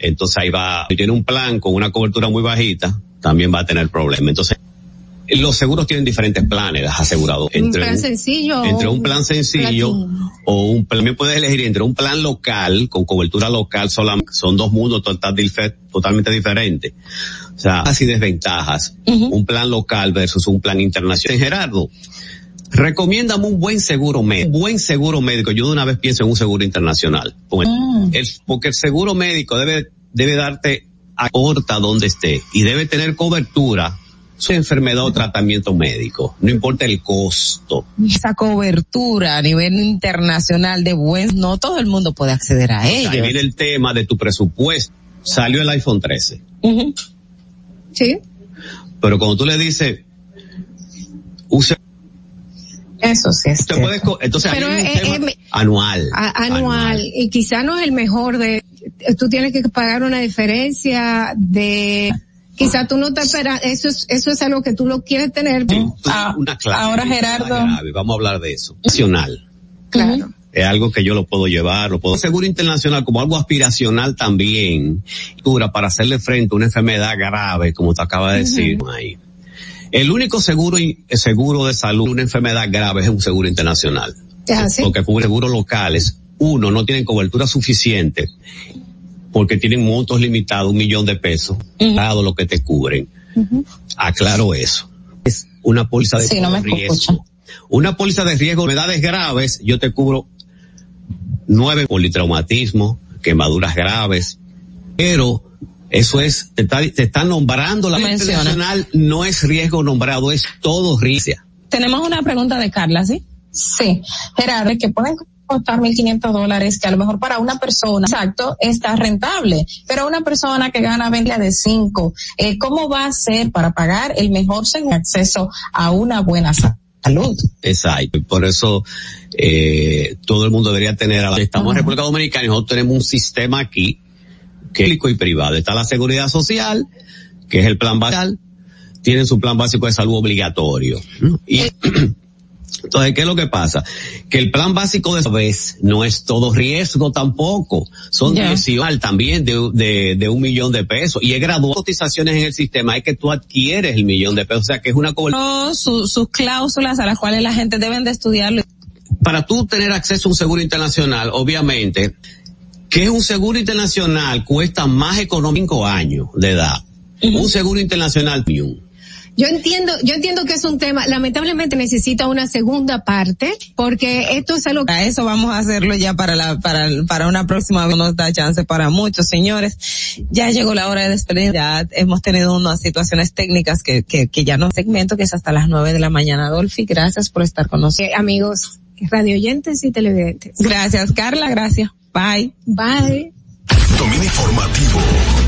entonces ahí va, si tiene un plan con una cobertura muy bajita, también va a tener problemas. Entonces, los seguros tienen diferentes planes, las aseguradoras. Un Entre plan sencillo. entre un plan sencillo platino. o un plan, también puedes elegir entre un plan local con cobertura local solamente, son dos mundos total- totalmente diferentes. O sea, así desventajas. Un plan local versus un plan internacional. Gerardo, recomiéndame un buen seguro médico. Un buen seguro médico. Yo de una vez pienso en un seguro internacional. Porque, el, porque el seguro médico debe, debe darte a corta donde esté y debe tener cobertura su enfermedad o tratamiento médico. No importa el costo. Esa cobertura a nivel internacional de buen, no todo el mundo puede acceder a Ahí ello. viene el tema de tu presupuesto. Salió el iPhone 13. Sí. Pero cuando tú le dices, use, Eso sí es te puedes co- entonces Pero hay un eh, tema eh, anual. a- anual, y quizá no es el mejor de tú tienes que pagar una diferencia de quizá tú no te esperas, eso es, eso es algo que tú lo quieres tener. Ah, una clase. ahora, Gerardo. grave, Vamos a hablar de eso. Nacional. Claro. Es algo que yo lo puedo llevar, lo puedo. Seguro internacional como algo aspiracional también, dura para hacerle frente a una enfermedad grave, como te acaba de decir ahí. El único seguro, seguro de salud, una enfermedad grave es un seguro internacional. Ya, sí. Porque cubre seguros locales, uno, no tienen cobertura suficiente porque tienen montos limitados, un millón de pesos, dado lo que te cubren. Aclaro eso. Es una póliza de Sí, no me riesgo. escucha. Una póliza de riesgo, enfermedades graves, yo te cubro nueve politraumatismo, quemaduras graves, pero eso es, te, está- te están nombrando la Menciona. internacional, no es riesgo nombrado, es todo riesgo. Tenemos una pregunta de Carla, ¿sí? Sí, Gerardo, que pueden costar 1.500 dólares, que a lo mejor para una persona, exacto, está rentable, pero una persona que gana 20 de 5, eh, ¿cómo va a ser para pagar el mejor seguro acceso a una buena sa- salud? Exacto. Por eso eh, todo el mundo debería tener. a la- Estamos en República Dominicana y nosotros tenemos un sistema aquí público y privado. Está la seguridad social, que es el plan básico, tienen su plan básico de salud obligatorio. Y entonces, ¿qué es lo que pasa? Que el plan básico de vez no es todo riesgo tampoco. Son. 18 también de, de, de un millón de pesos. Y es graduado cotizaciones en el sistema, es que tú adquieres el millón de pesos. O sea, que es una cobertura. Su- sus cláusulas a las cuales la gente deben de estudiarlo. para tú tener acceso a un seguro internacional, obviamente, que es un seguro internacional cuesta más económico años de edad. Un seguro internacional premium. Yo entiendo, yo entiendo que es un tema, lamentablemente necesita una segunda parte, porque esto es algo Para eso vamos a hacerlo ya para la, para, para una próxima vez, nos da chance para muchos, señores. Ya llegó la hora de despedir, ya hemos tenido unas situaciones técnicas que, que, que ya no segmento, que es hasta las nueve de la mañana. Dolphy, gracias por estar con nosotros. que, amigos, radioyentes y televidentes. Gracias, Carla, gracias. Bye. Bye. Dominio informativo.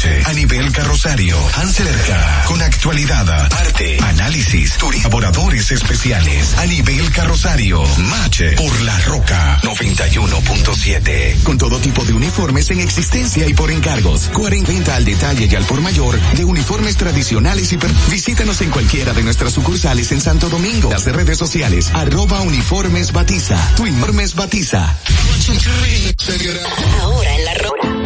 Noche a nivel carrosario. Ancelerca con actualidad, arte, análisis, laboradores especiales a nivel carrosario. Mache por la Roca 91.7 con todo tipo de uniformes en existencia y por encargos. 40 al detalle y al por mayor de uniformes tradicionales y per- visítanos en cualquiera de nuestras sucursales en Santo Domingo. Las redes sociales arroba uniformes batiza. Tu uniformes batiza. Ahora en la roca.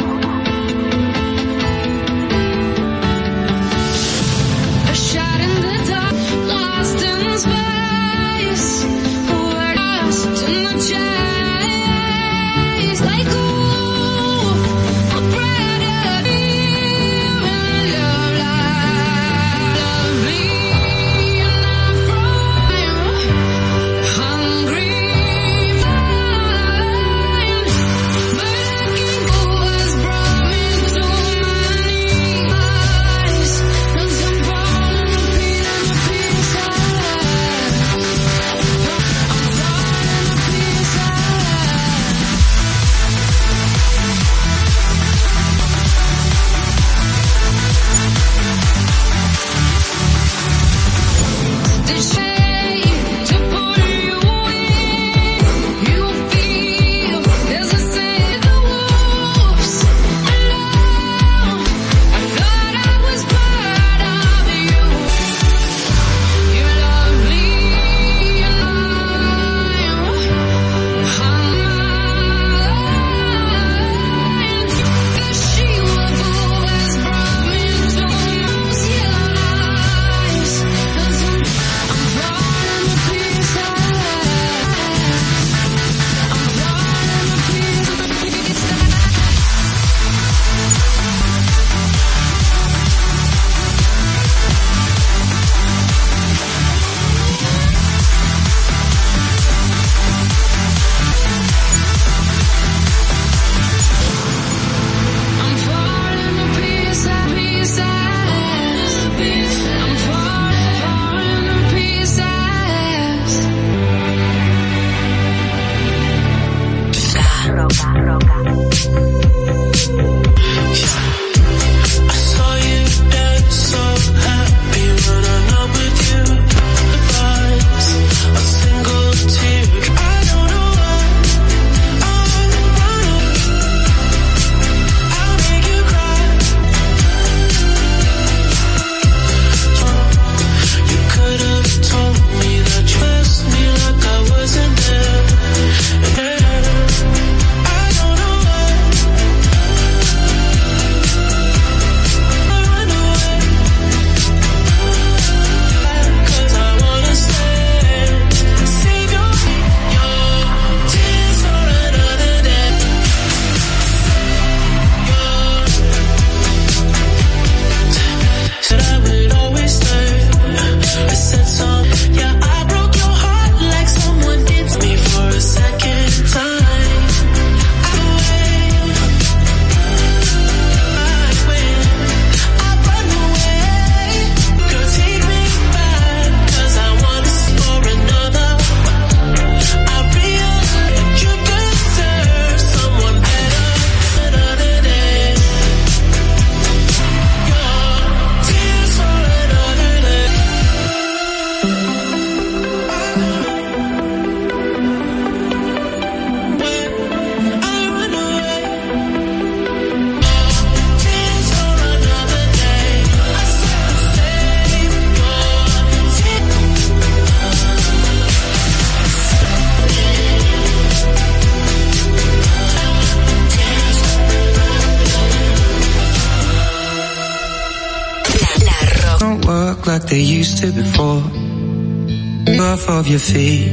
Your feet.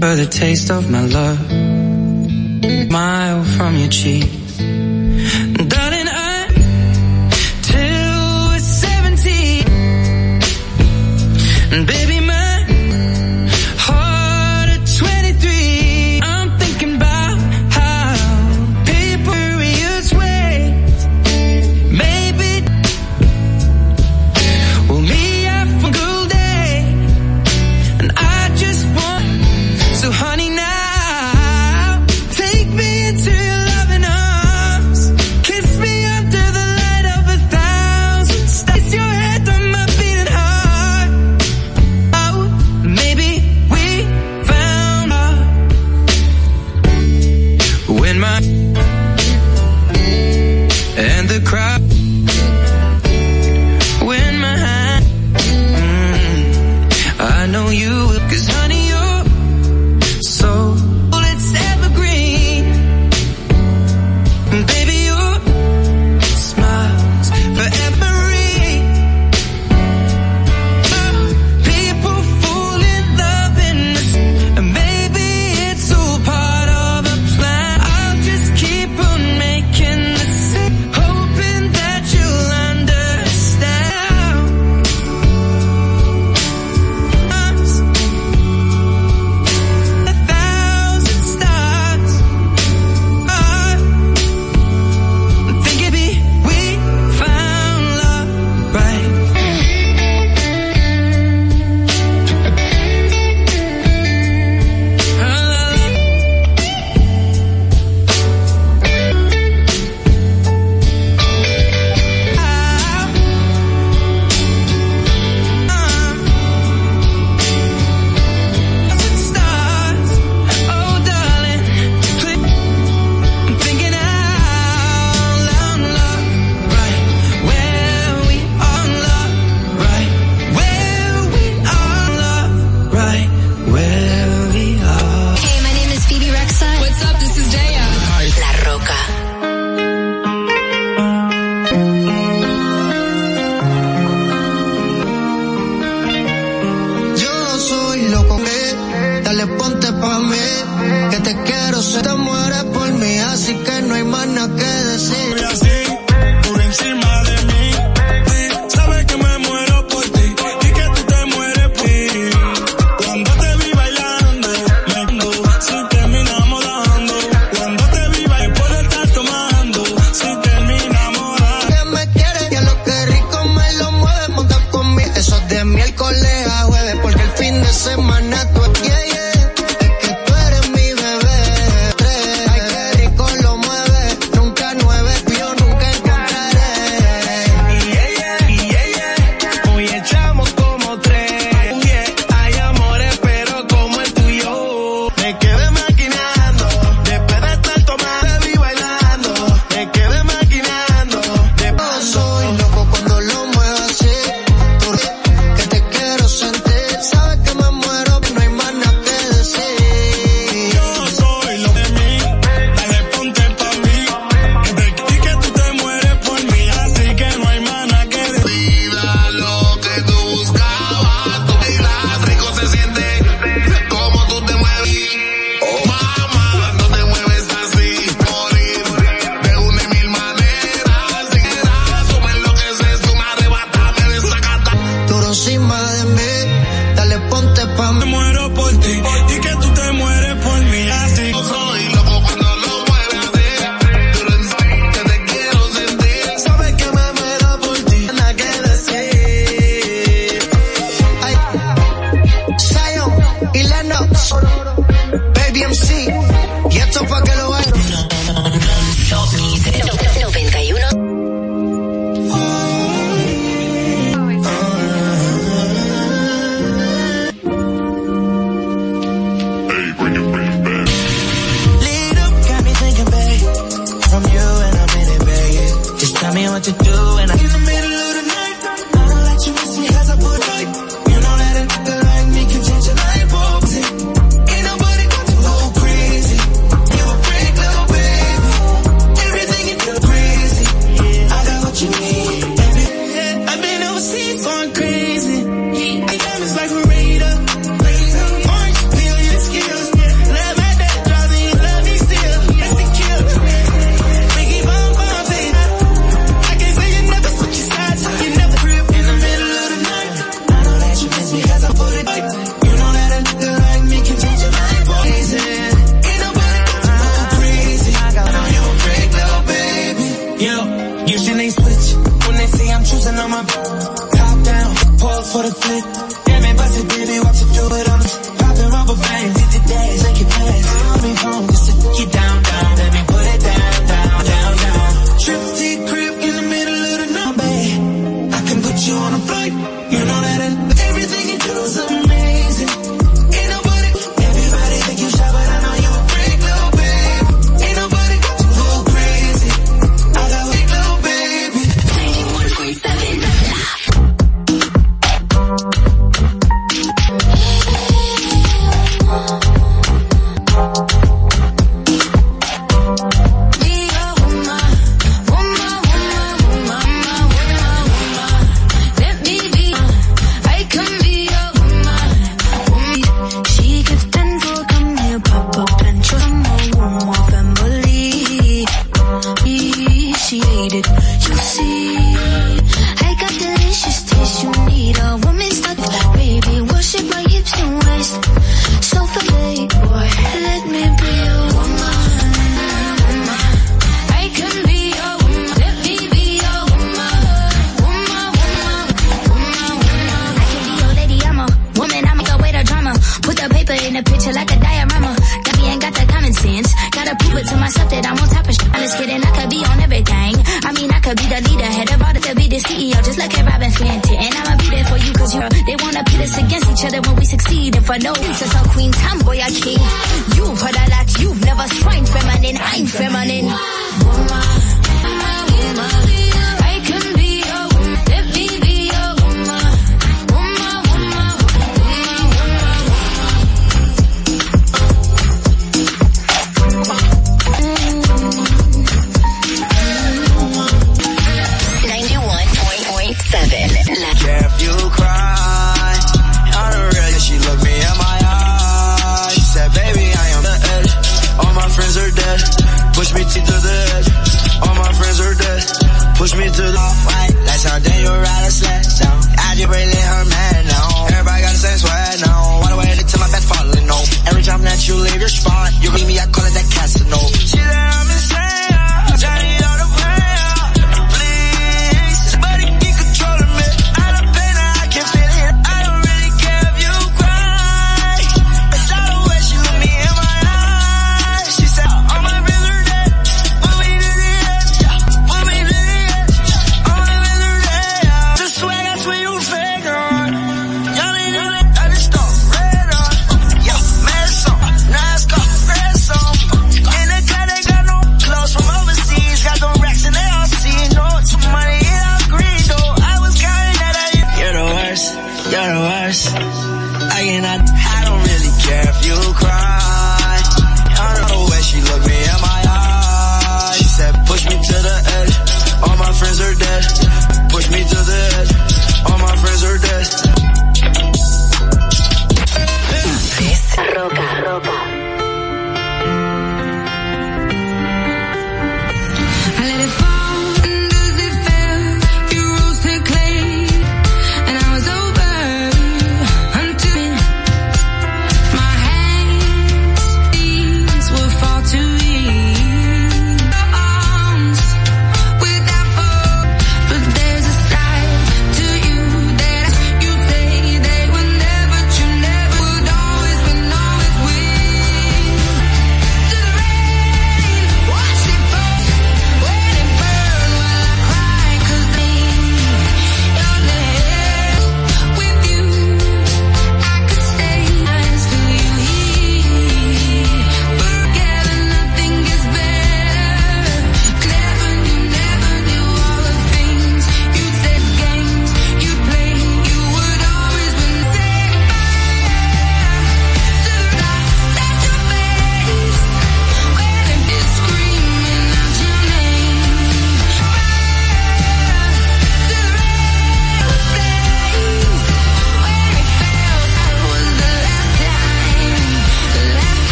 For the taste of my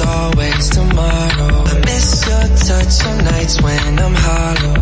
always tomorrow. I miss your touch on nights when I'm hollow.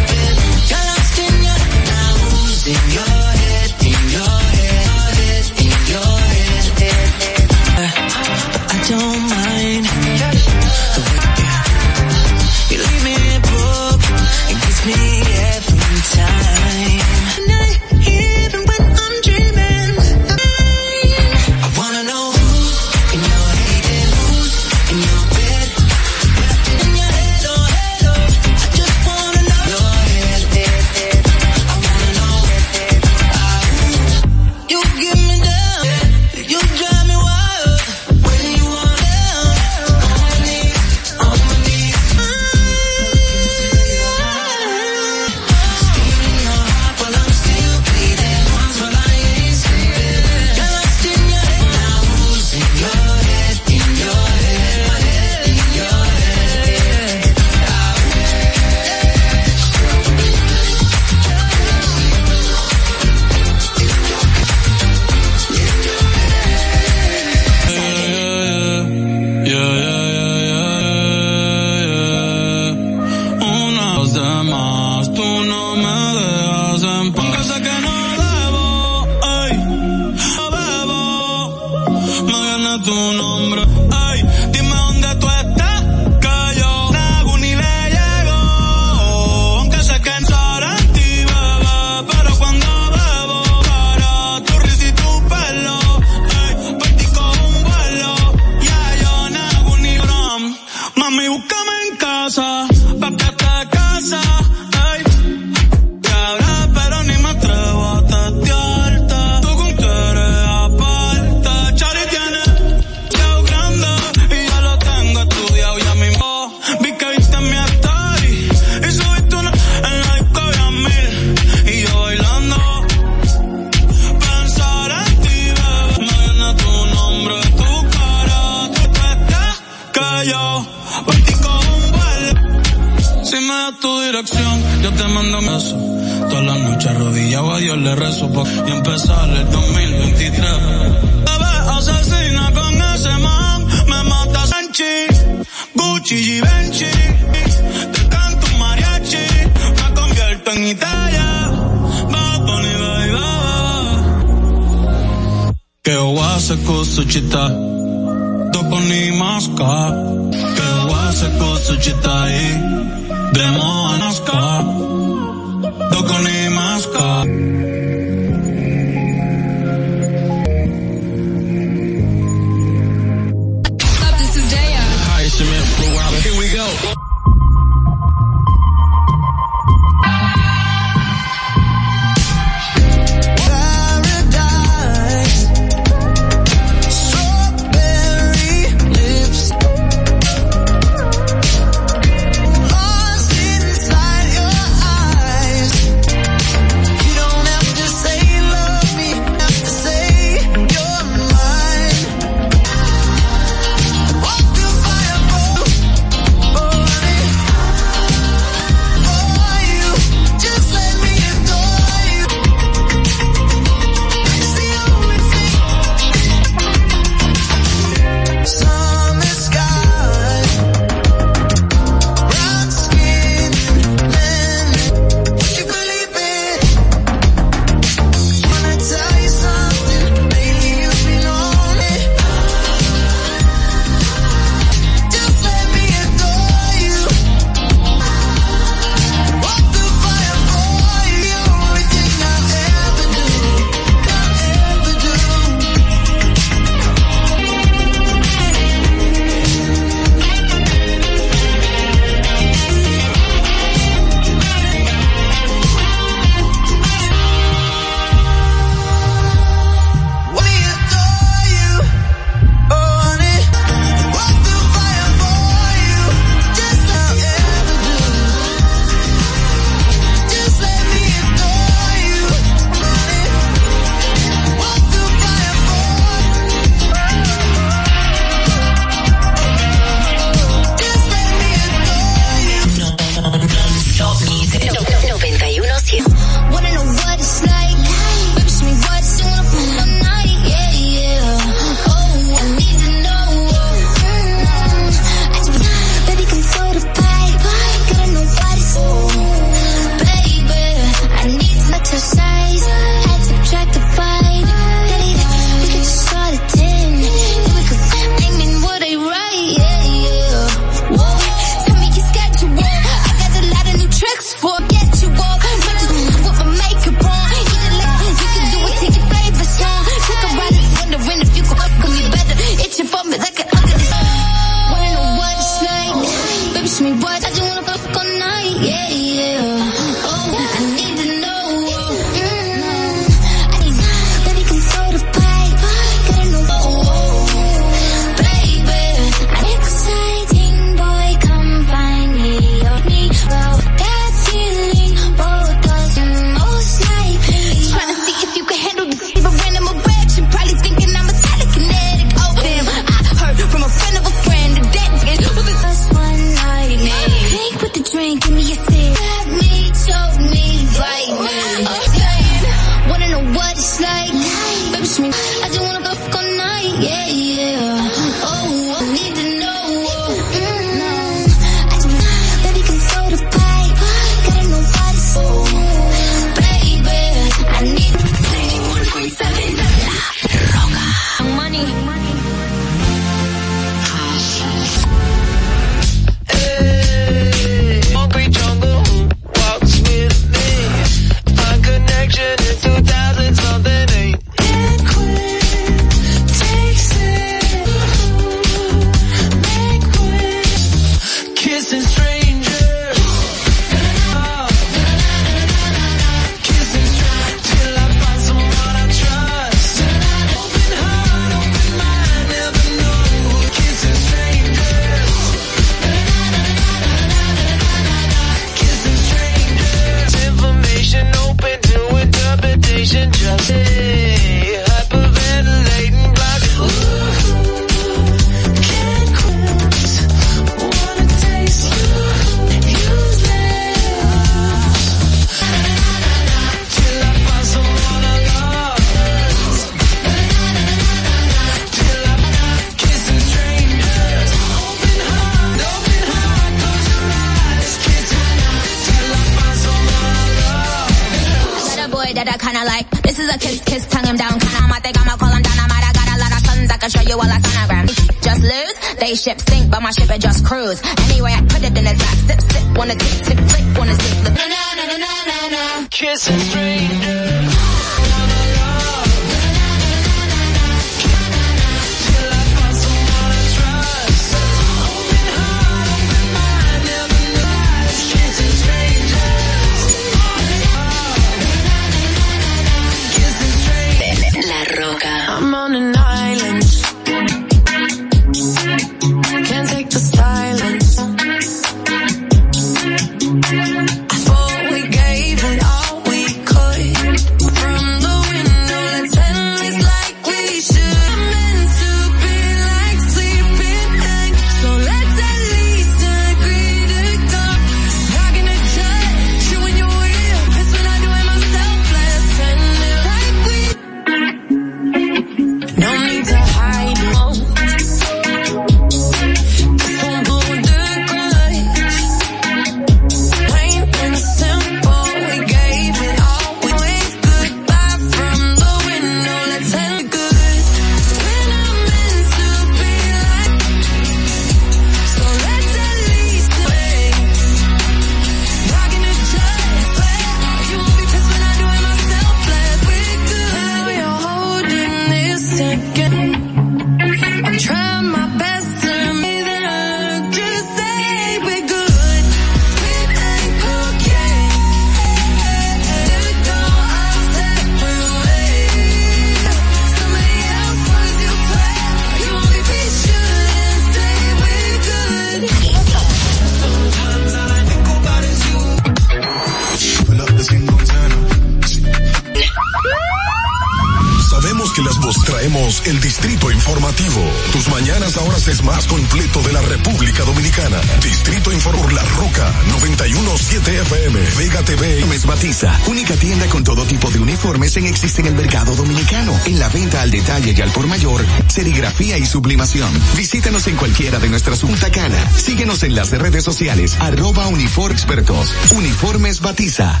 En las redes sociales, arroba Unifor Expertos. Uniformes Batiza.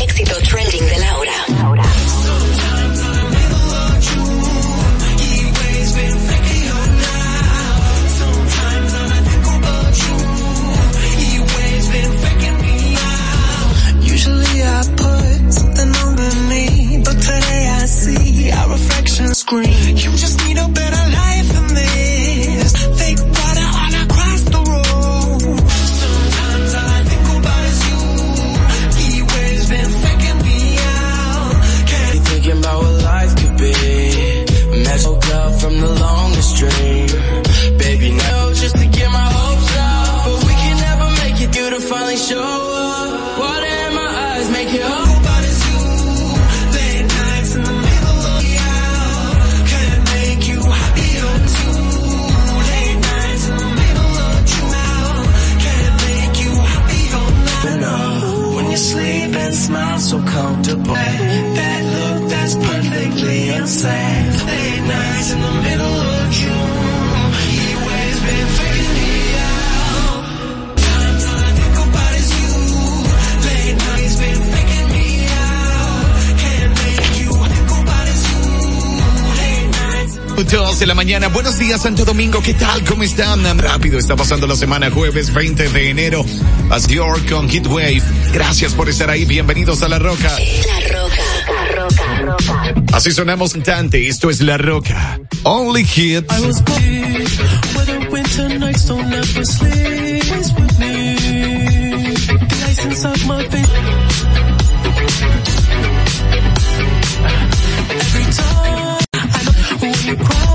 Éxito trending de Laura. Laura. Today I see our reflection screen. You just need a better light. de la mañana. Buenos días, Santo Domingo. ¿Qué tal? ¿Cómo están? Rápido, está pasando la semana, jueves 20 de enero. As York con Heatwave. Gracias por estar ahí. Bienvenidos a La Roca. La Roca, La Roca, Roca. Así sonamos cantante. Esto es La Roca. Only Hits. I was Every time you cry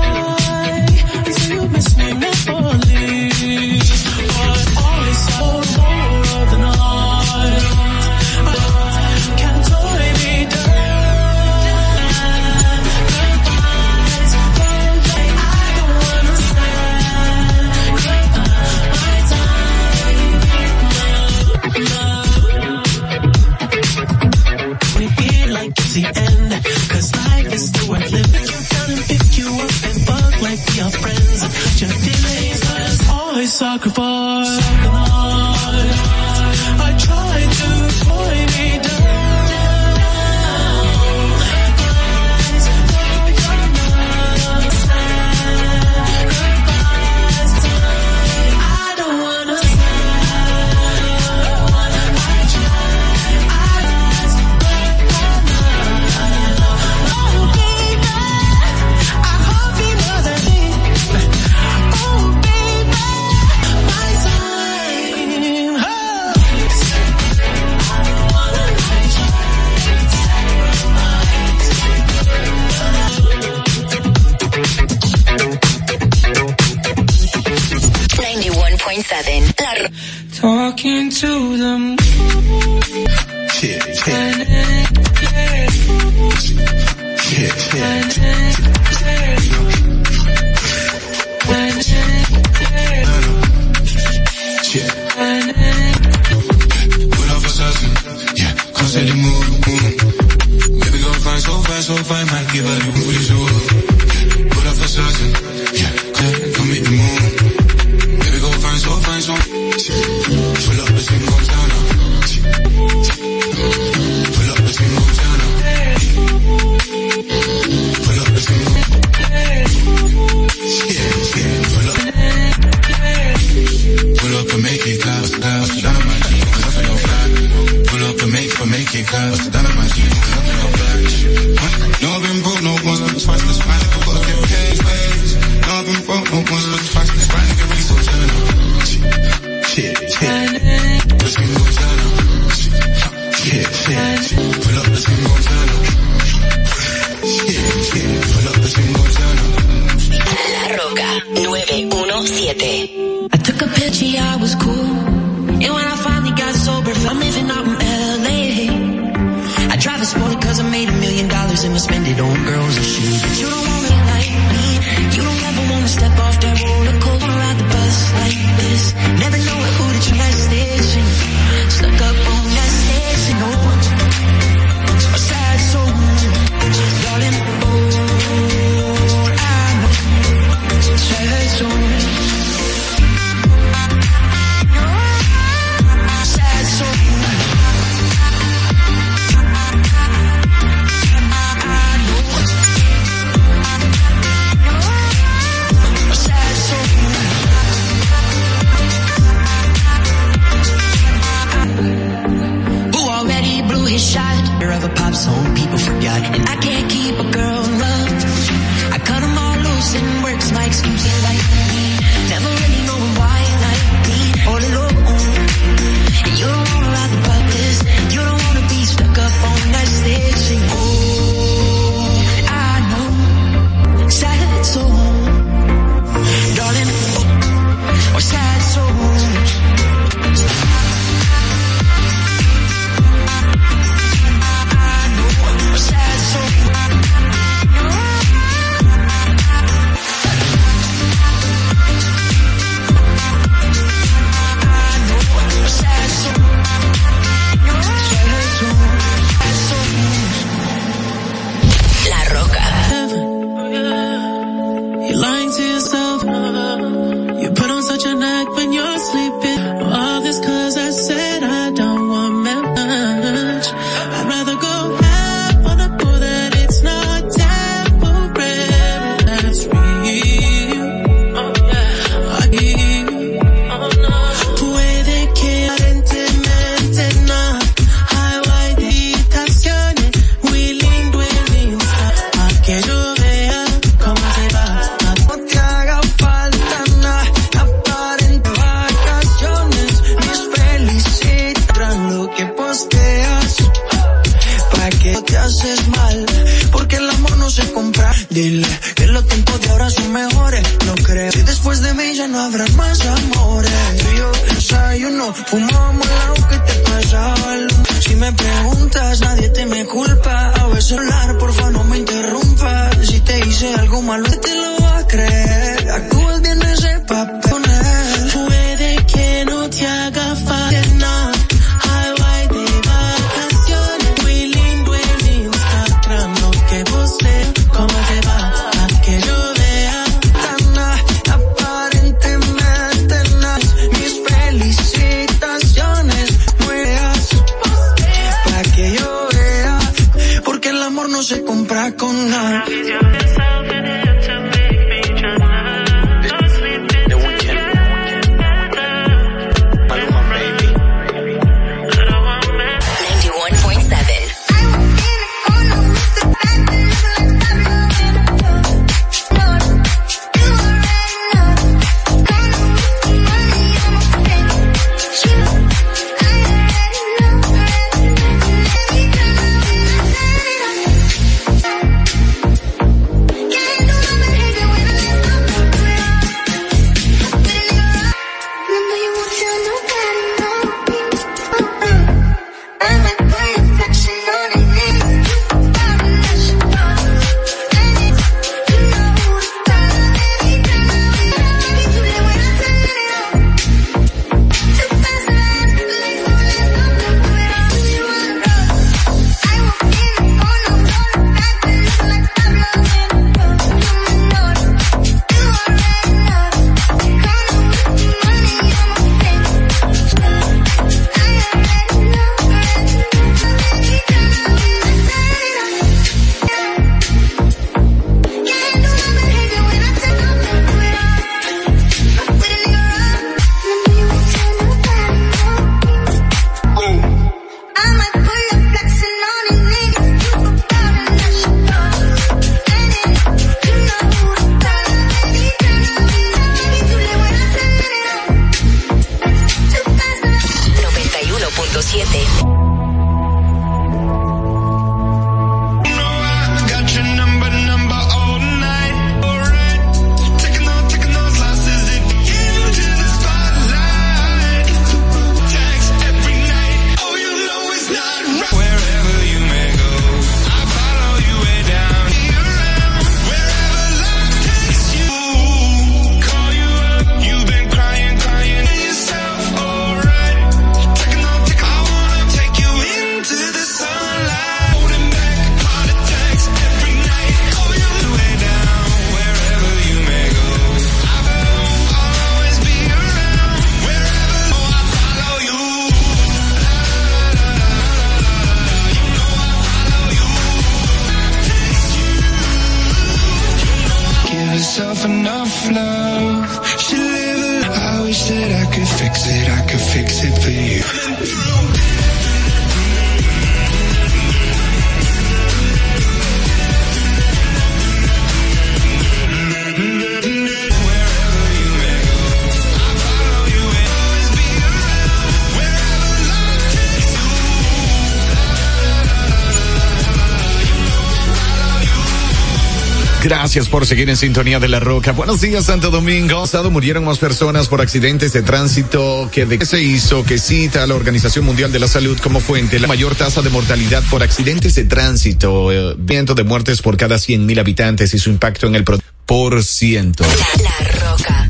Gracias por seguir en sintonía de la roca. Buenos días, Santo Domingo. Estado murieron más personas por accidentes de tránsito que de que se hizo que cita a la Organización Mundial de la Salud como fuente la mayor tasa de mortalidad por accidentes de tránsito, eh, viento de muertes por cada cien mil habitantes y su impacto en el pro por ciento. La, roca.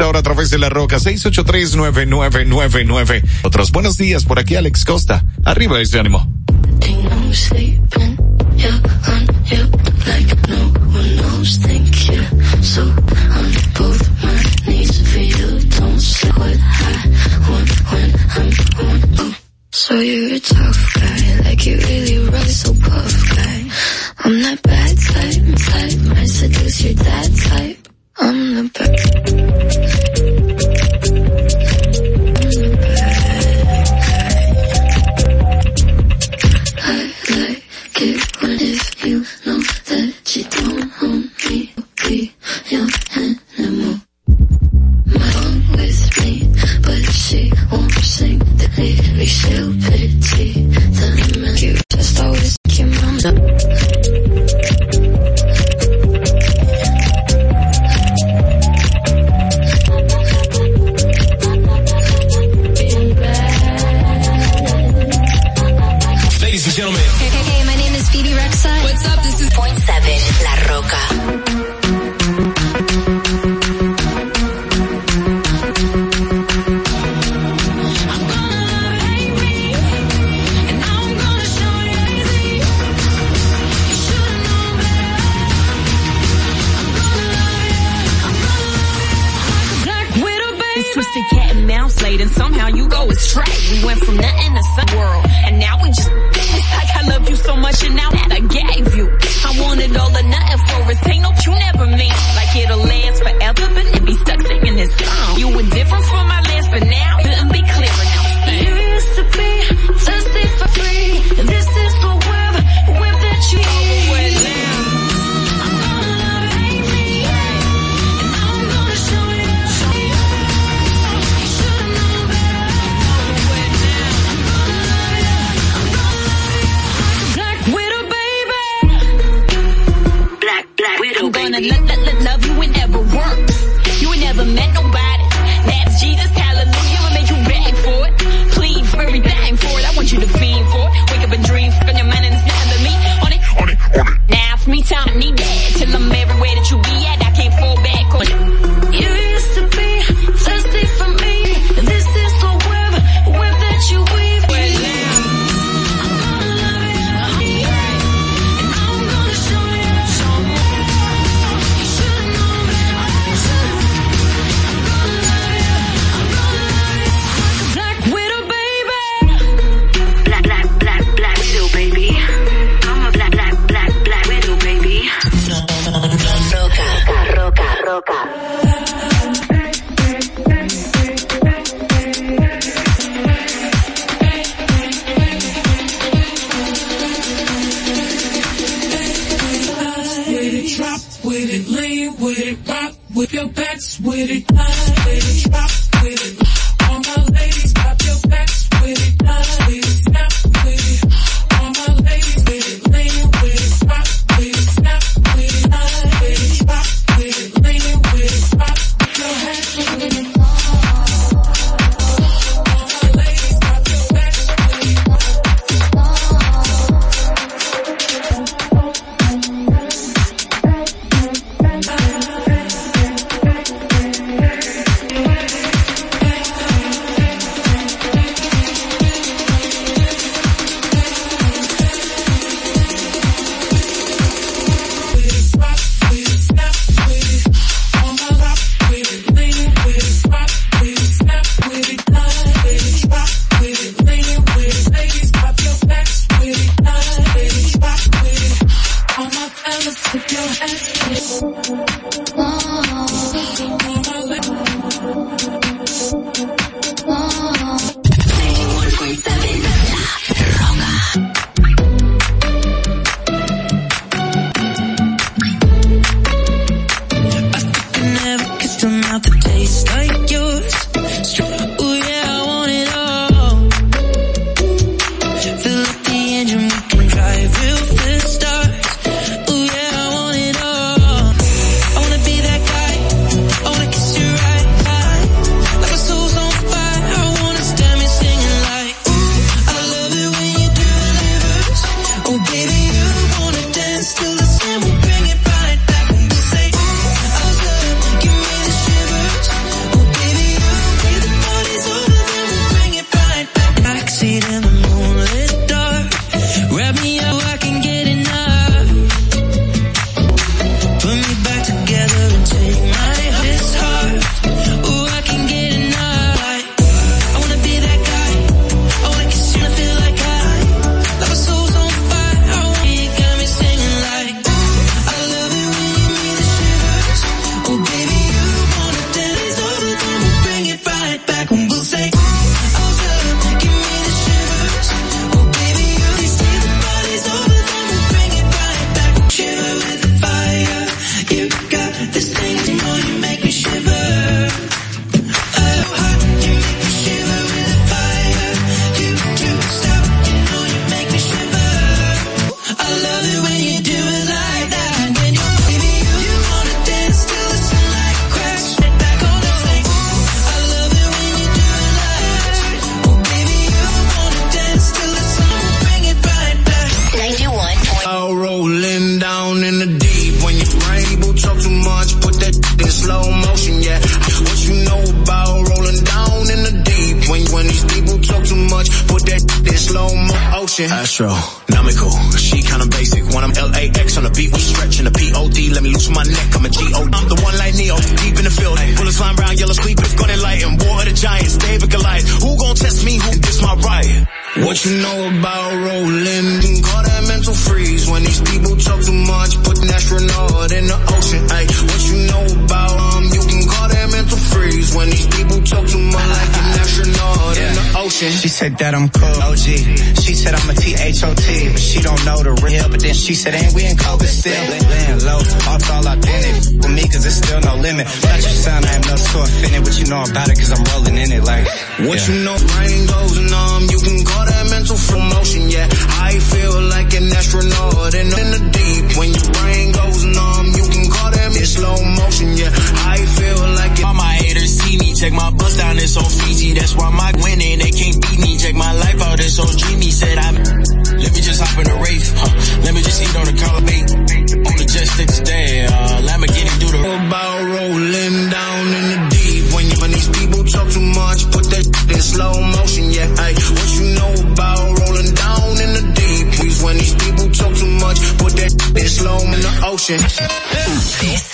Ahora a través de la roca 6839999. Otros buenos días por aquí, Alex Costa. Arriba ese ánimo. What you know about rolling? Call that mental freeze when these people talk too much. said that I'm cool. OG, she said I'm a T-H-O-T, but she don't know the real. But then she said, ain't we in COVID still? Laying low, off all authentic. With me, cause there's still no limit. Not your sign, I am no so offended. What you know about it, cause I'm rolling in it like. What yeah. you know, brain goes numb. You can call that mental promotion, yeah. I feel like an astronaut in, in the deep. When your brain goes numb, you can call that in slow motion, yeah. I feel like it see me. Check my bus down, it's on Fiji. That's why my winning, they can't beat me. Check my life out, it's on dreamy. Said I, let me just hop in a Wraith. Huh. Let me just eat on the collar bait. On the jet sticks there, uh, Lamborghini do the about rolling down in the deep. When you and these people talk too much, put that in slow motion. Yeah, hey, what you know about rolling down in the deep? Please, when these people talk too much, put that in slow in the ocean. This is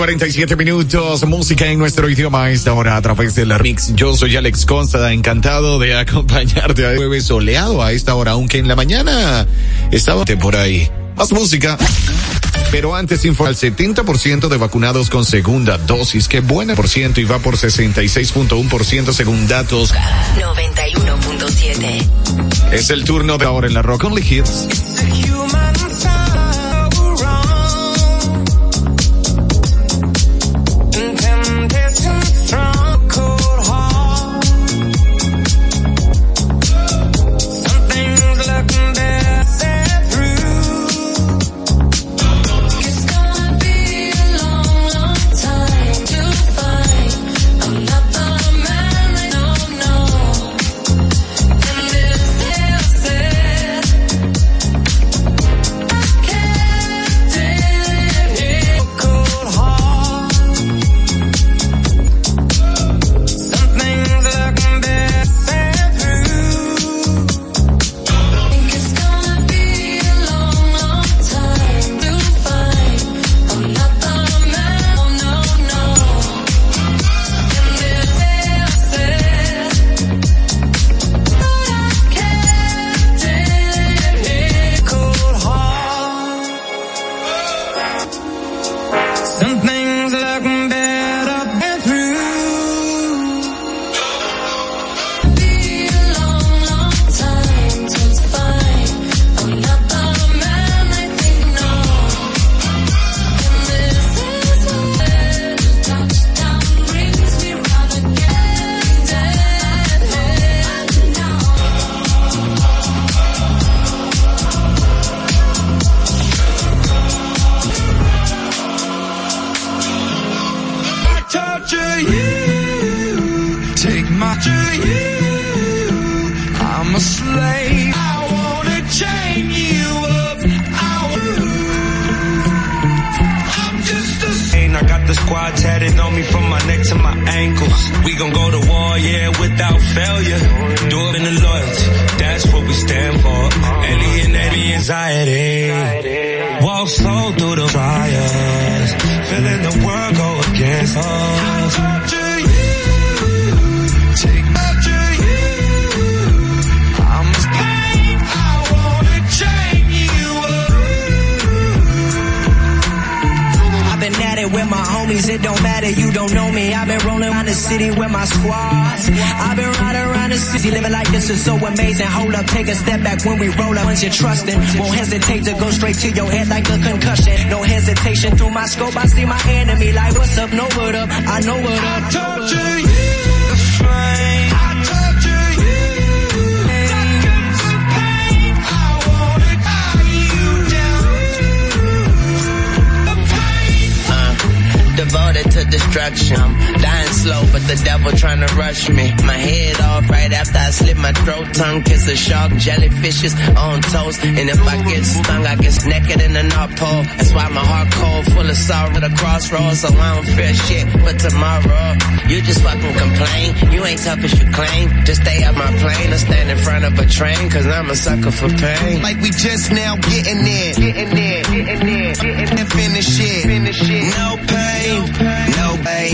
47 minutos, música en nuestro idioma a esta hora a través de la Mix. Yo soy Alex Consta, encantado de acompañarte a jueves soleado a esta hora, aunque en la mañana estaba por ahí. Más música. Pero antes info al 70% de vacunados con segunda dosis, que buena por ciento y va por 66.1% según datos. 91.7. Es el turno de ahora en la Rock Only Hits. Is so amazing. Hold up, take a step back when we roll up, once you're trusting. Won't hesitate to go straight to your head like a concussion. No hesitation through my scope, I see my enemy like, what's up, know what up, I know what up. I torture you, destruction. I'm dying slow, but the devil trying to rush me. My head off right after I slit my throat. Tongue kiss a shark, jellyfishes on toast. And if I get stung, I get naked in the North Pole. That's why my heart cold, full of sorrow at the crossroads. So I don't fear shit but tomorrow. You just fucking complain. You ain't tough as you claim. Just stay up my plane or stand in front of a train. Cause I'm a sucker for pain. Like we just now getting in, getting in, getting in, getting in, finish it, finish it. No pain, no pain way.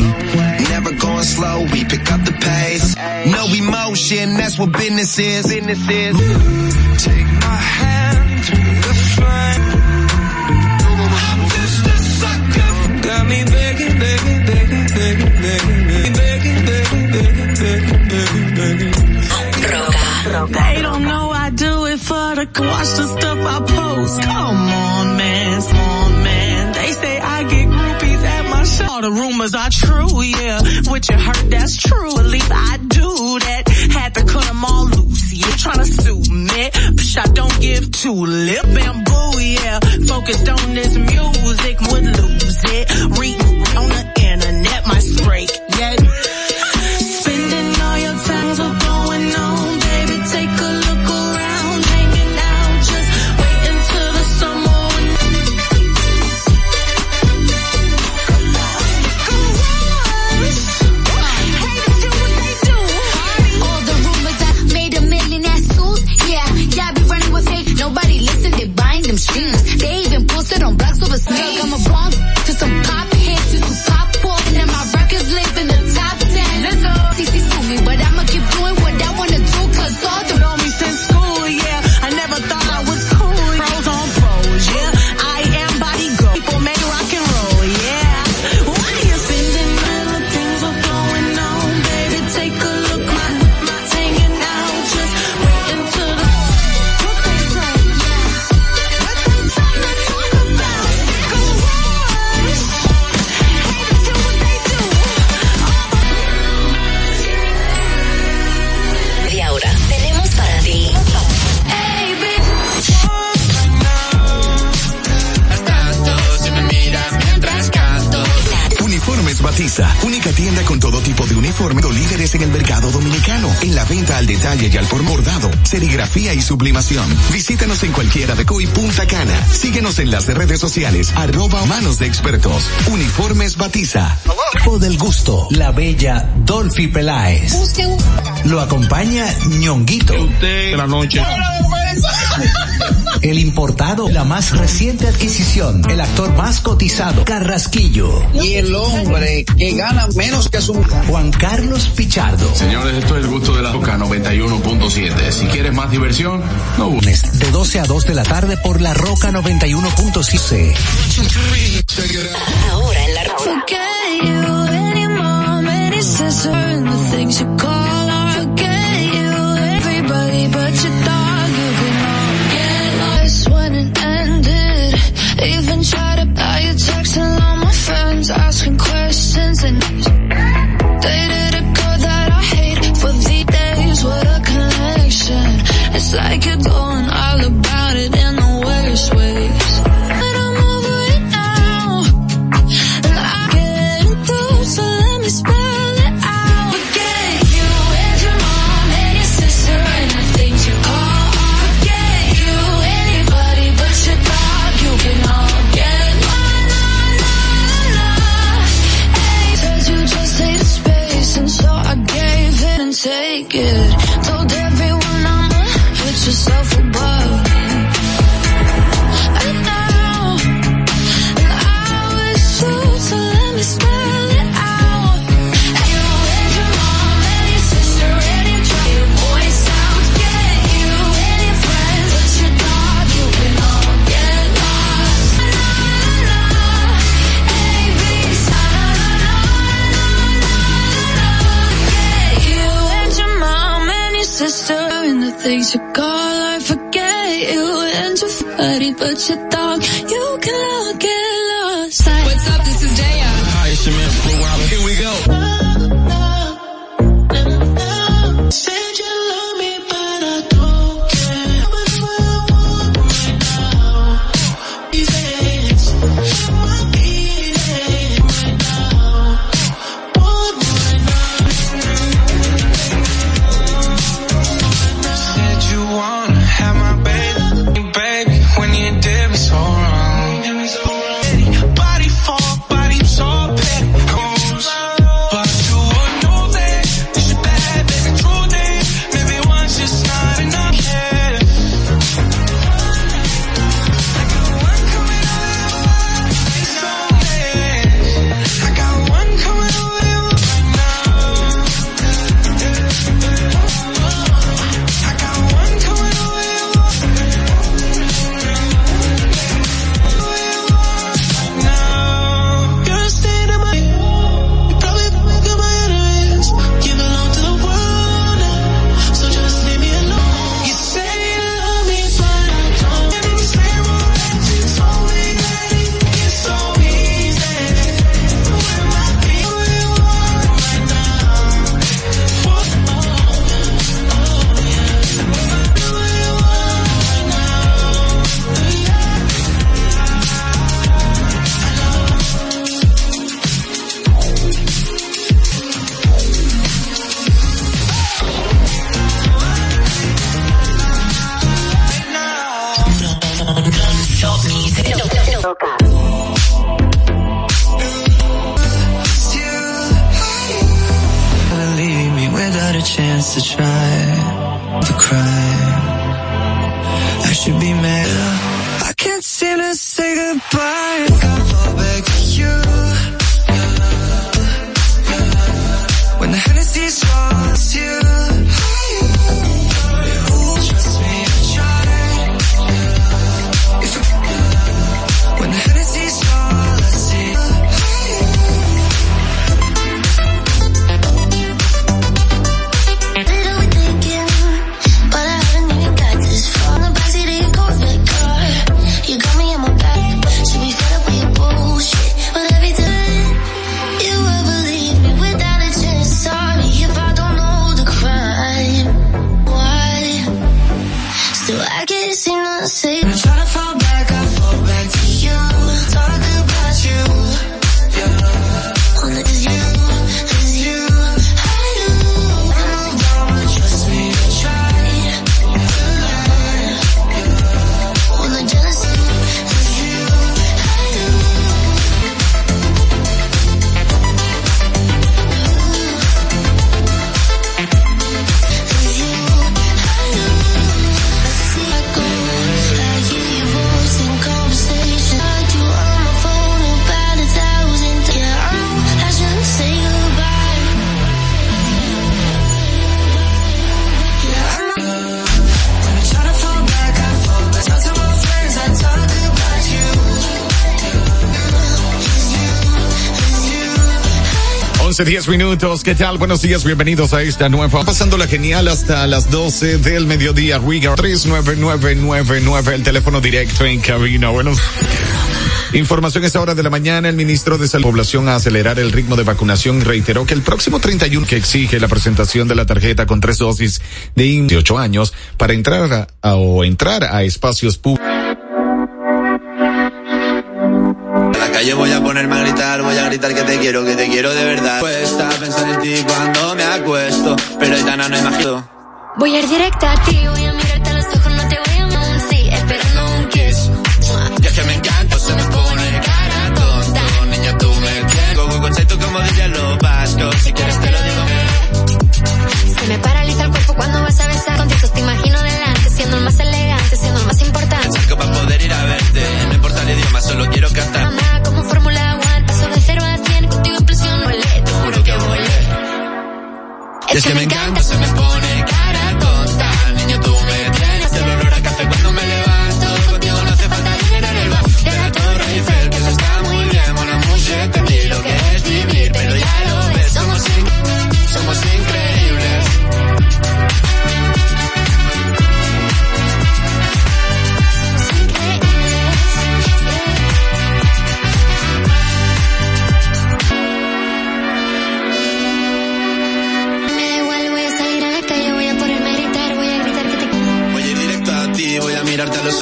Never going slow, we pick up the pace. No emotion, that's what business is. Business is. Take my hand through the flame. I'm just a sucker. They don't know I do it for the cause, the stuff I post. Come on. the rumors are true, yeah. What you heard, that's true. At least I do that. Had to cut them all loose. You trying to sue me? Psh, I don't give two lip and boo, yeah. Focused on this music, would lose it. Reading on the internet, my straight detalle y al por bordado, serigrafía y sublimación. Visítanos en cualquiera de COI Punta Cana. Síguenos en las redes sociales, arroba manos de expertos. Uniformes Batiza. o del gusto, la bella Dolphy Peláez. Lo acompaña Ñonguito. De la noche. El importado, la más reciente adquisición, el actor más cotizado, Carrasquillo. Y el hombre que gana menos que su Juan Carlos Pichardo. Señores, esto es el gusto de la roca 91.7. Si quieres más diversión, no busques. De 12 a 2 de la tarde por la Roca 91.6. Ahora en la Roca. nobody but your thought You can look at lost. What's up? 11, 10 minutos, ¿qué tal? Buenos días, bienvenidos a esta nueva. Pasando la genial hasta las 12 del mediodía. Riga 39999, el teléfono directo en cabina. Buenos. Información a esta hora de la mañana, el ministro de Salud Población a acelerar el ritmo de vacunación reiteró que el próximo 31 que exige la presentación de la tarjeta con tres dosis de 18 años para entrar a, a- o entrar a espacios públicos. Voy a ponerme a gritar, voy a gritar que te quiero, que te quiero de verdad. Cuesta pensar en ti cuando me acuesto, pero Aitana no imagino. Voy a ir directa a ti, voy a mirarte a los ojos, no te voy a mentir, sí, esperando un kiss. Y es que me encanta, se me pone cara tonta. Niña, tú me tienes. Go, go, concepto como dirían los vascos, si quieres te lo digo. Se me paraliza el cuerpo cuando vas que me encanta, se me pone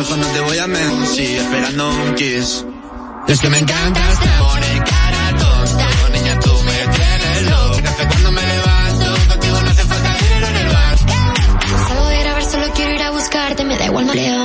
ojos, no te voy a mentir. Esperando un kiss. Es que me encantas, te pone cara tonta. Niña, tú me tienes loco. Café cuando me levanto. Contigo no hace falta dinero en el banco. Salgo de grabar, solo quiero ir a buscarte. Me da igual, marea,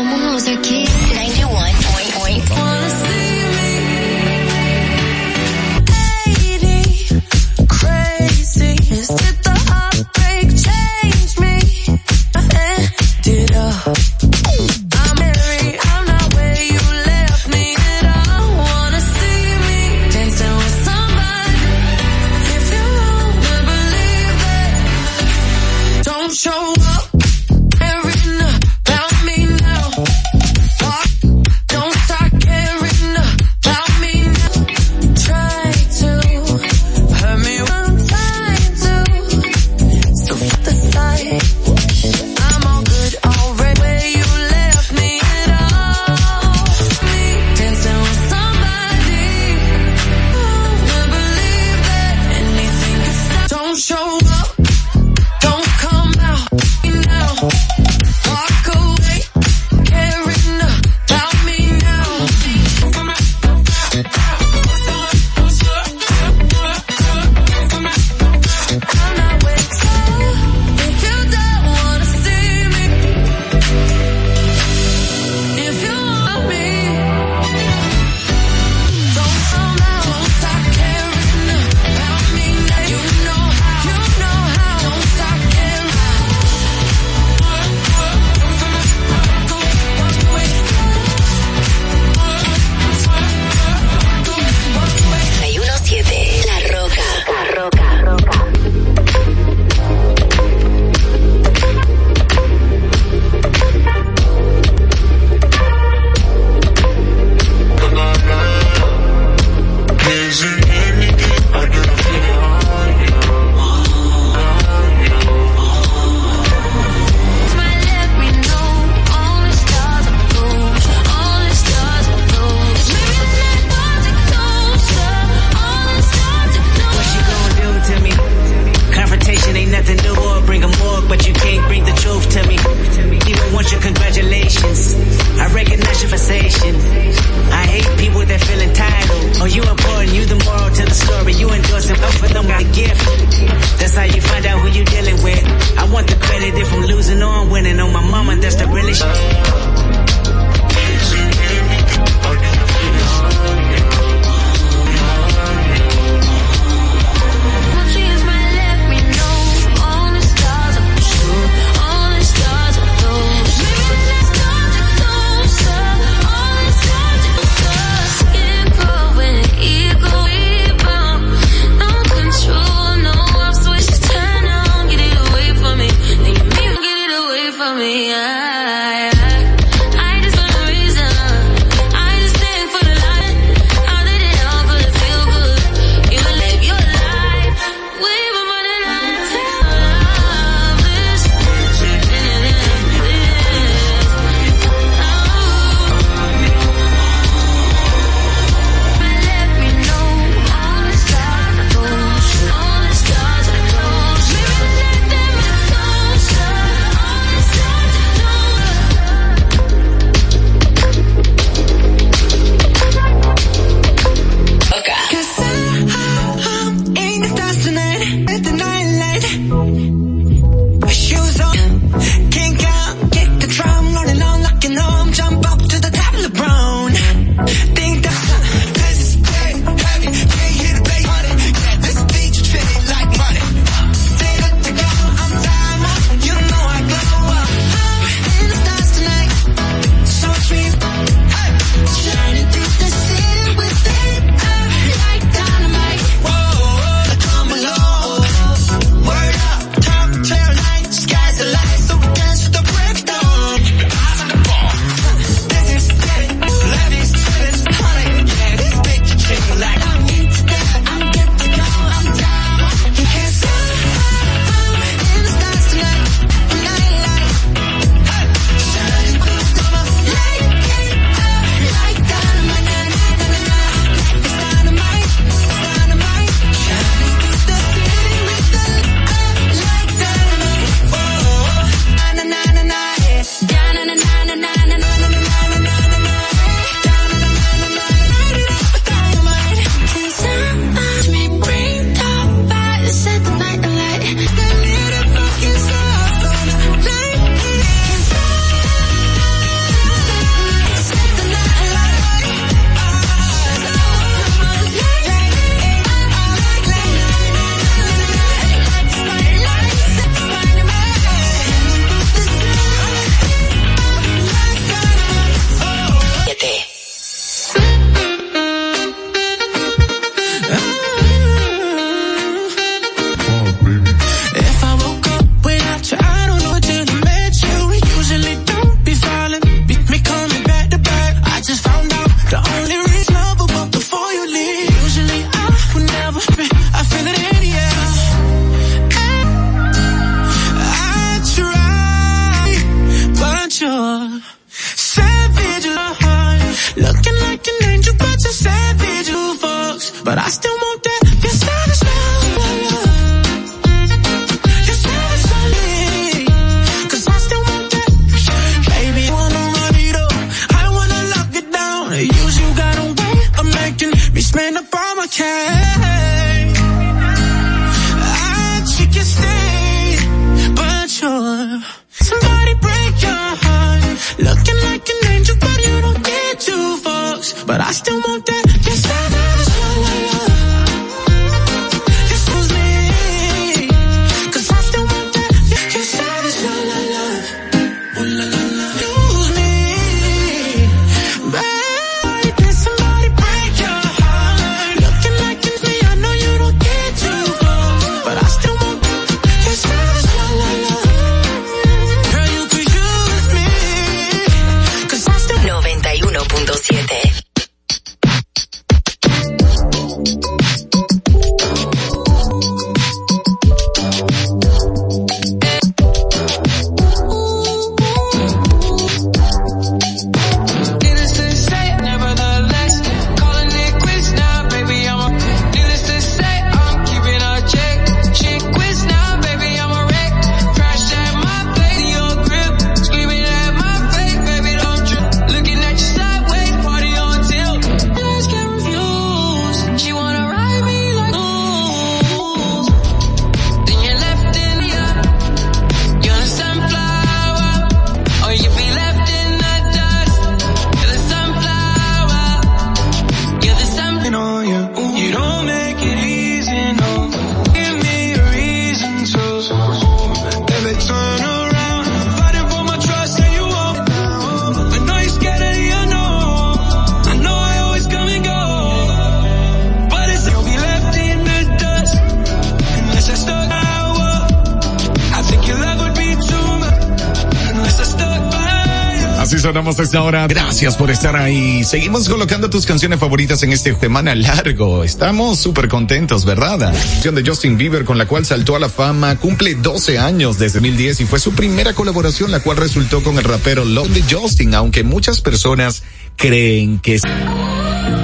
seguimos colocando tus canciones favoritas en este semana largo. Estamos súper contentos, ¿verdad? La canción de Justin Bieber con la cual saltó a la fama cumple 12 años desde 2010 y fue su primera colaboración la cual resultó con el rapero Love de Justin, aunque muchas personas creen que...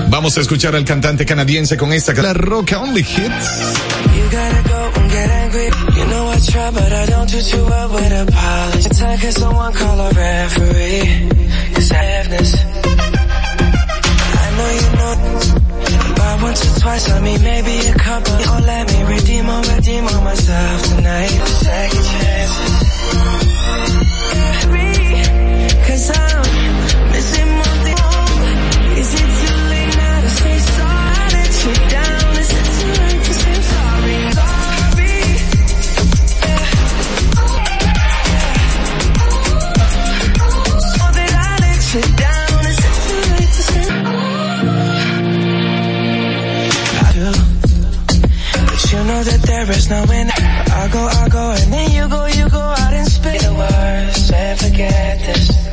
Vamos a escuchar al cantante canadiense con esta La Roca Only Hits. know you know By once or twice, I mean maybe a couple. Oh, let me redeem or redeem on myself tonight. Second chances Cause I'm missing one thing. Is it too nervous knowing I go, I go, and then you go, you go out and spend the words and forget this.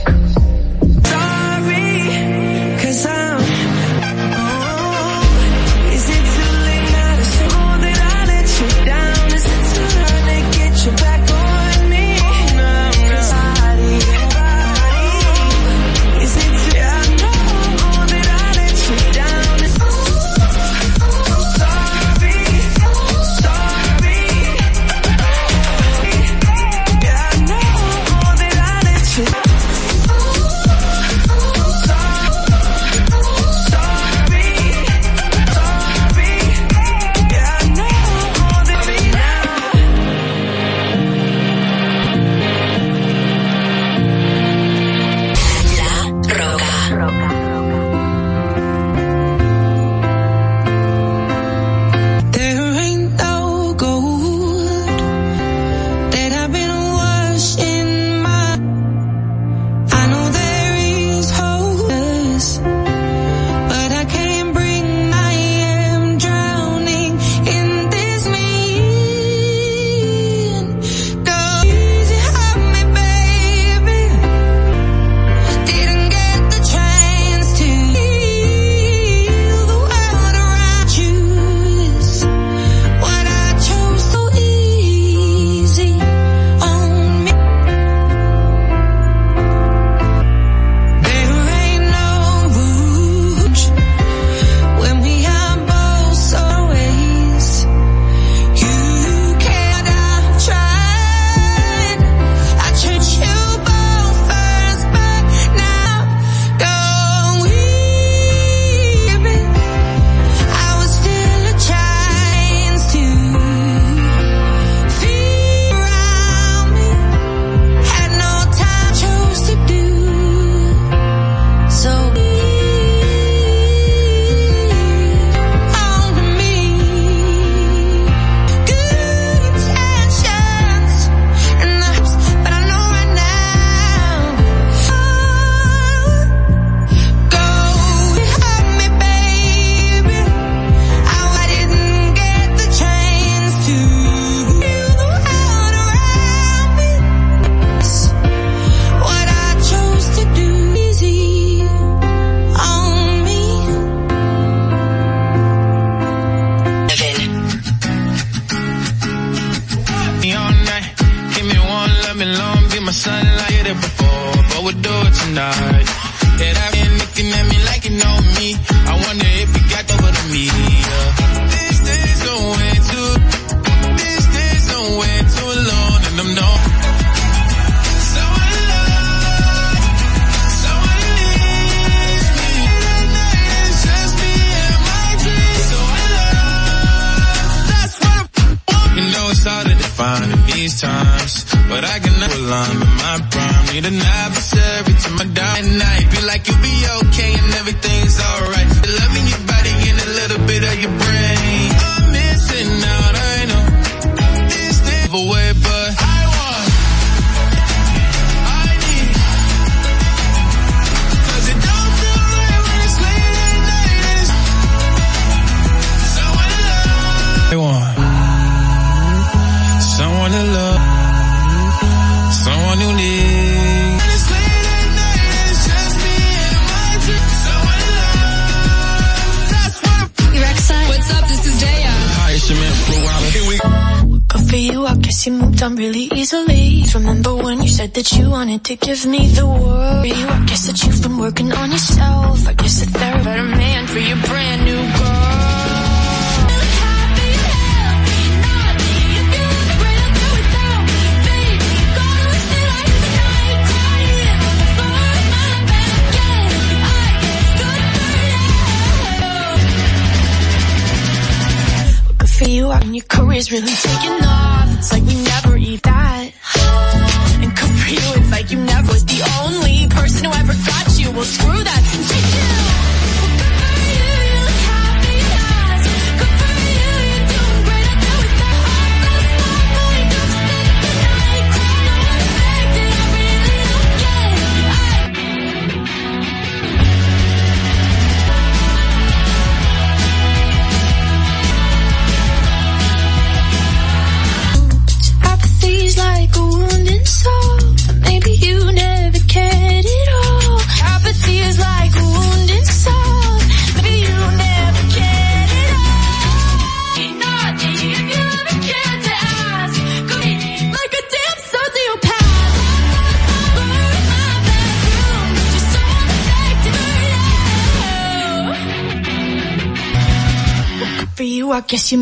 guess you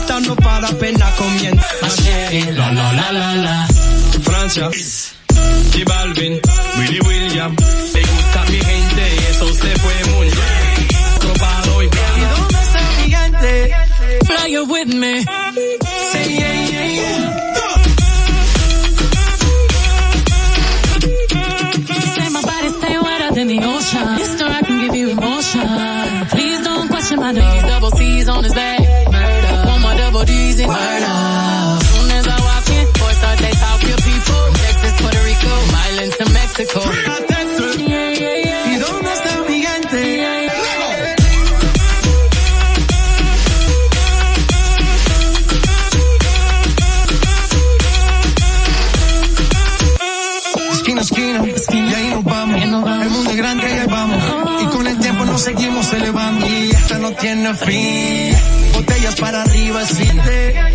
esta no para pena comienza. La la la la la. Francia. J Balvin, Willy William. Me gusta mi gente y eso se fue muy bien. Robado y ¿Y dónde está mi gigante? Fly with me. Say yeah, yeah, yeah. in the ocean. Mister, I can give you emotion. Please don't question my name. Double C's on his back music. Word up. Soon as I walk in, four star days out your people. Texas, Puerto Rico, Milan to Mexico. Yeah, yeah, yeah. ¿Y dónde está el gigante? Esquina, esquina, esquina, y ahí nos vamos. El mundo es grande y ahí vamos. Oh. Y con el tiempo nos seguimos elevando. Y esta no tiene fin paciente.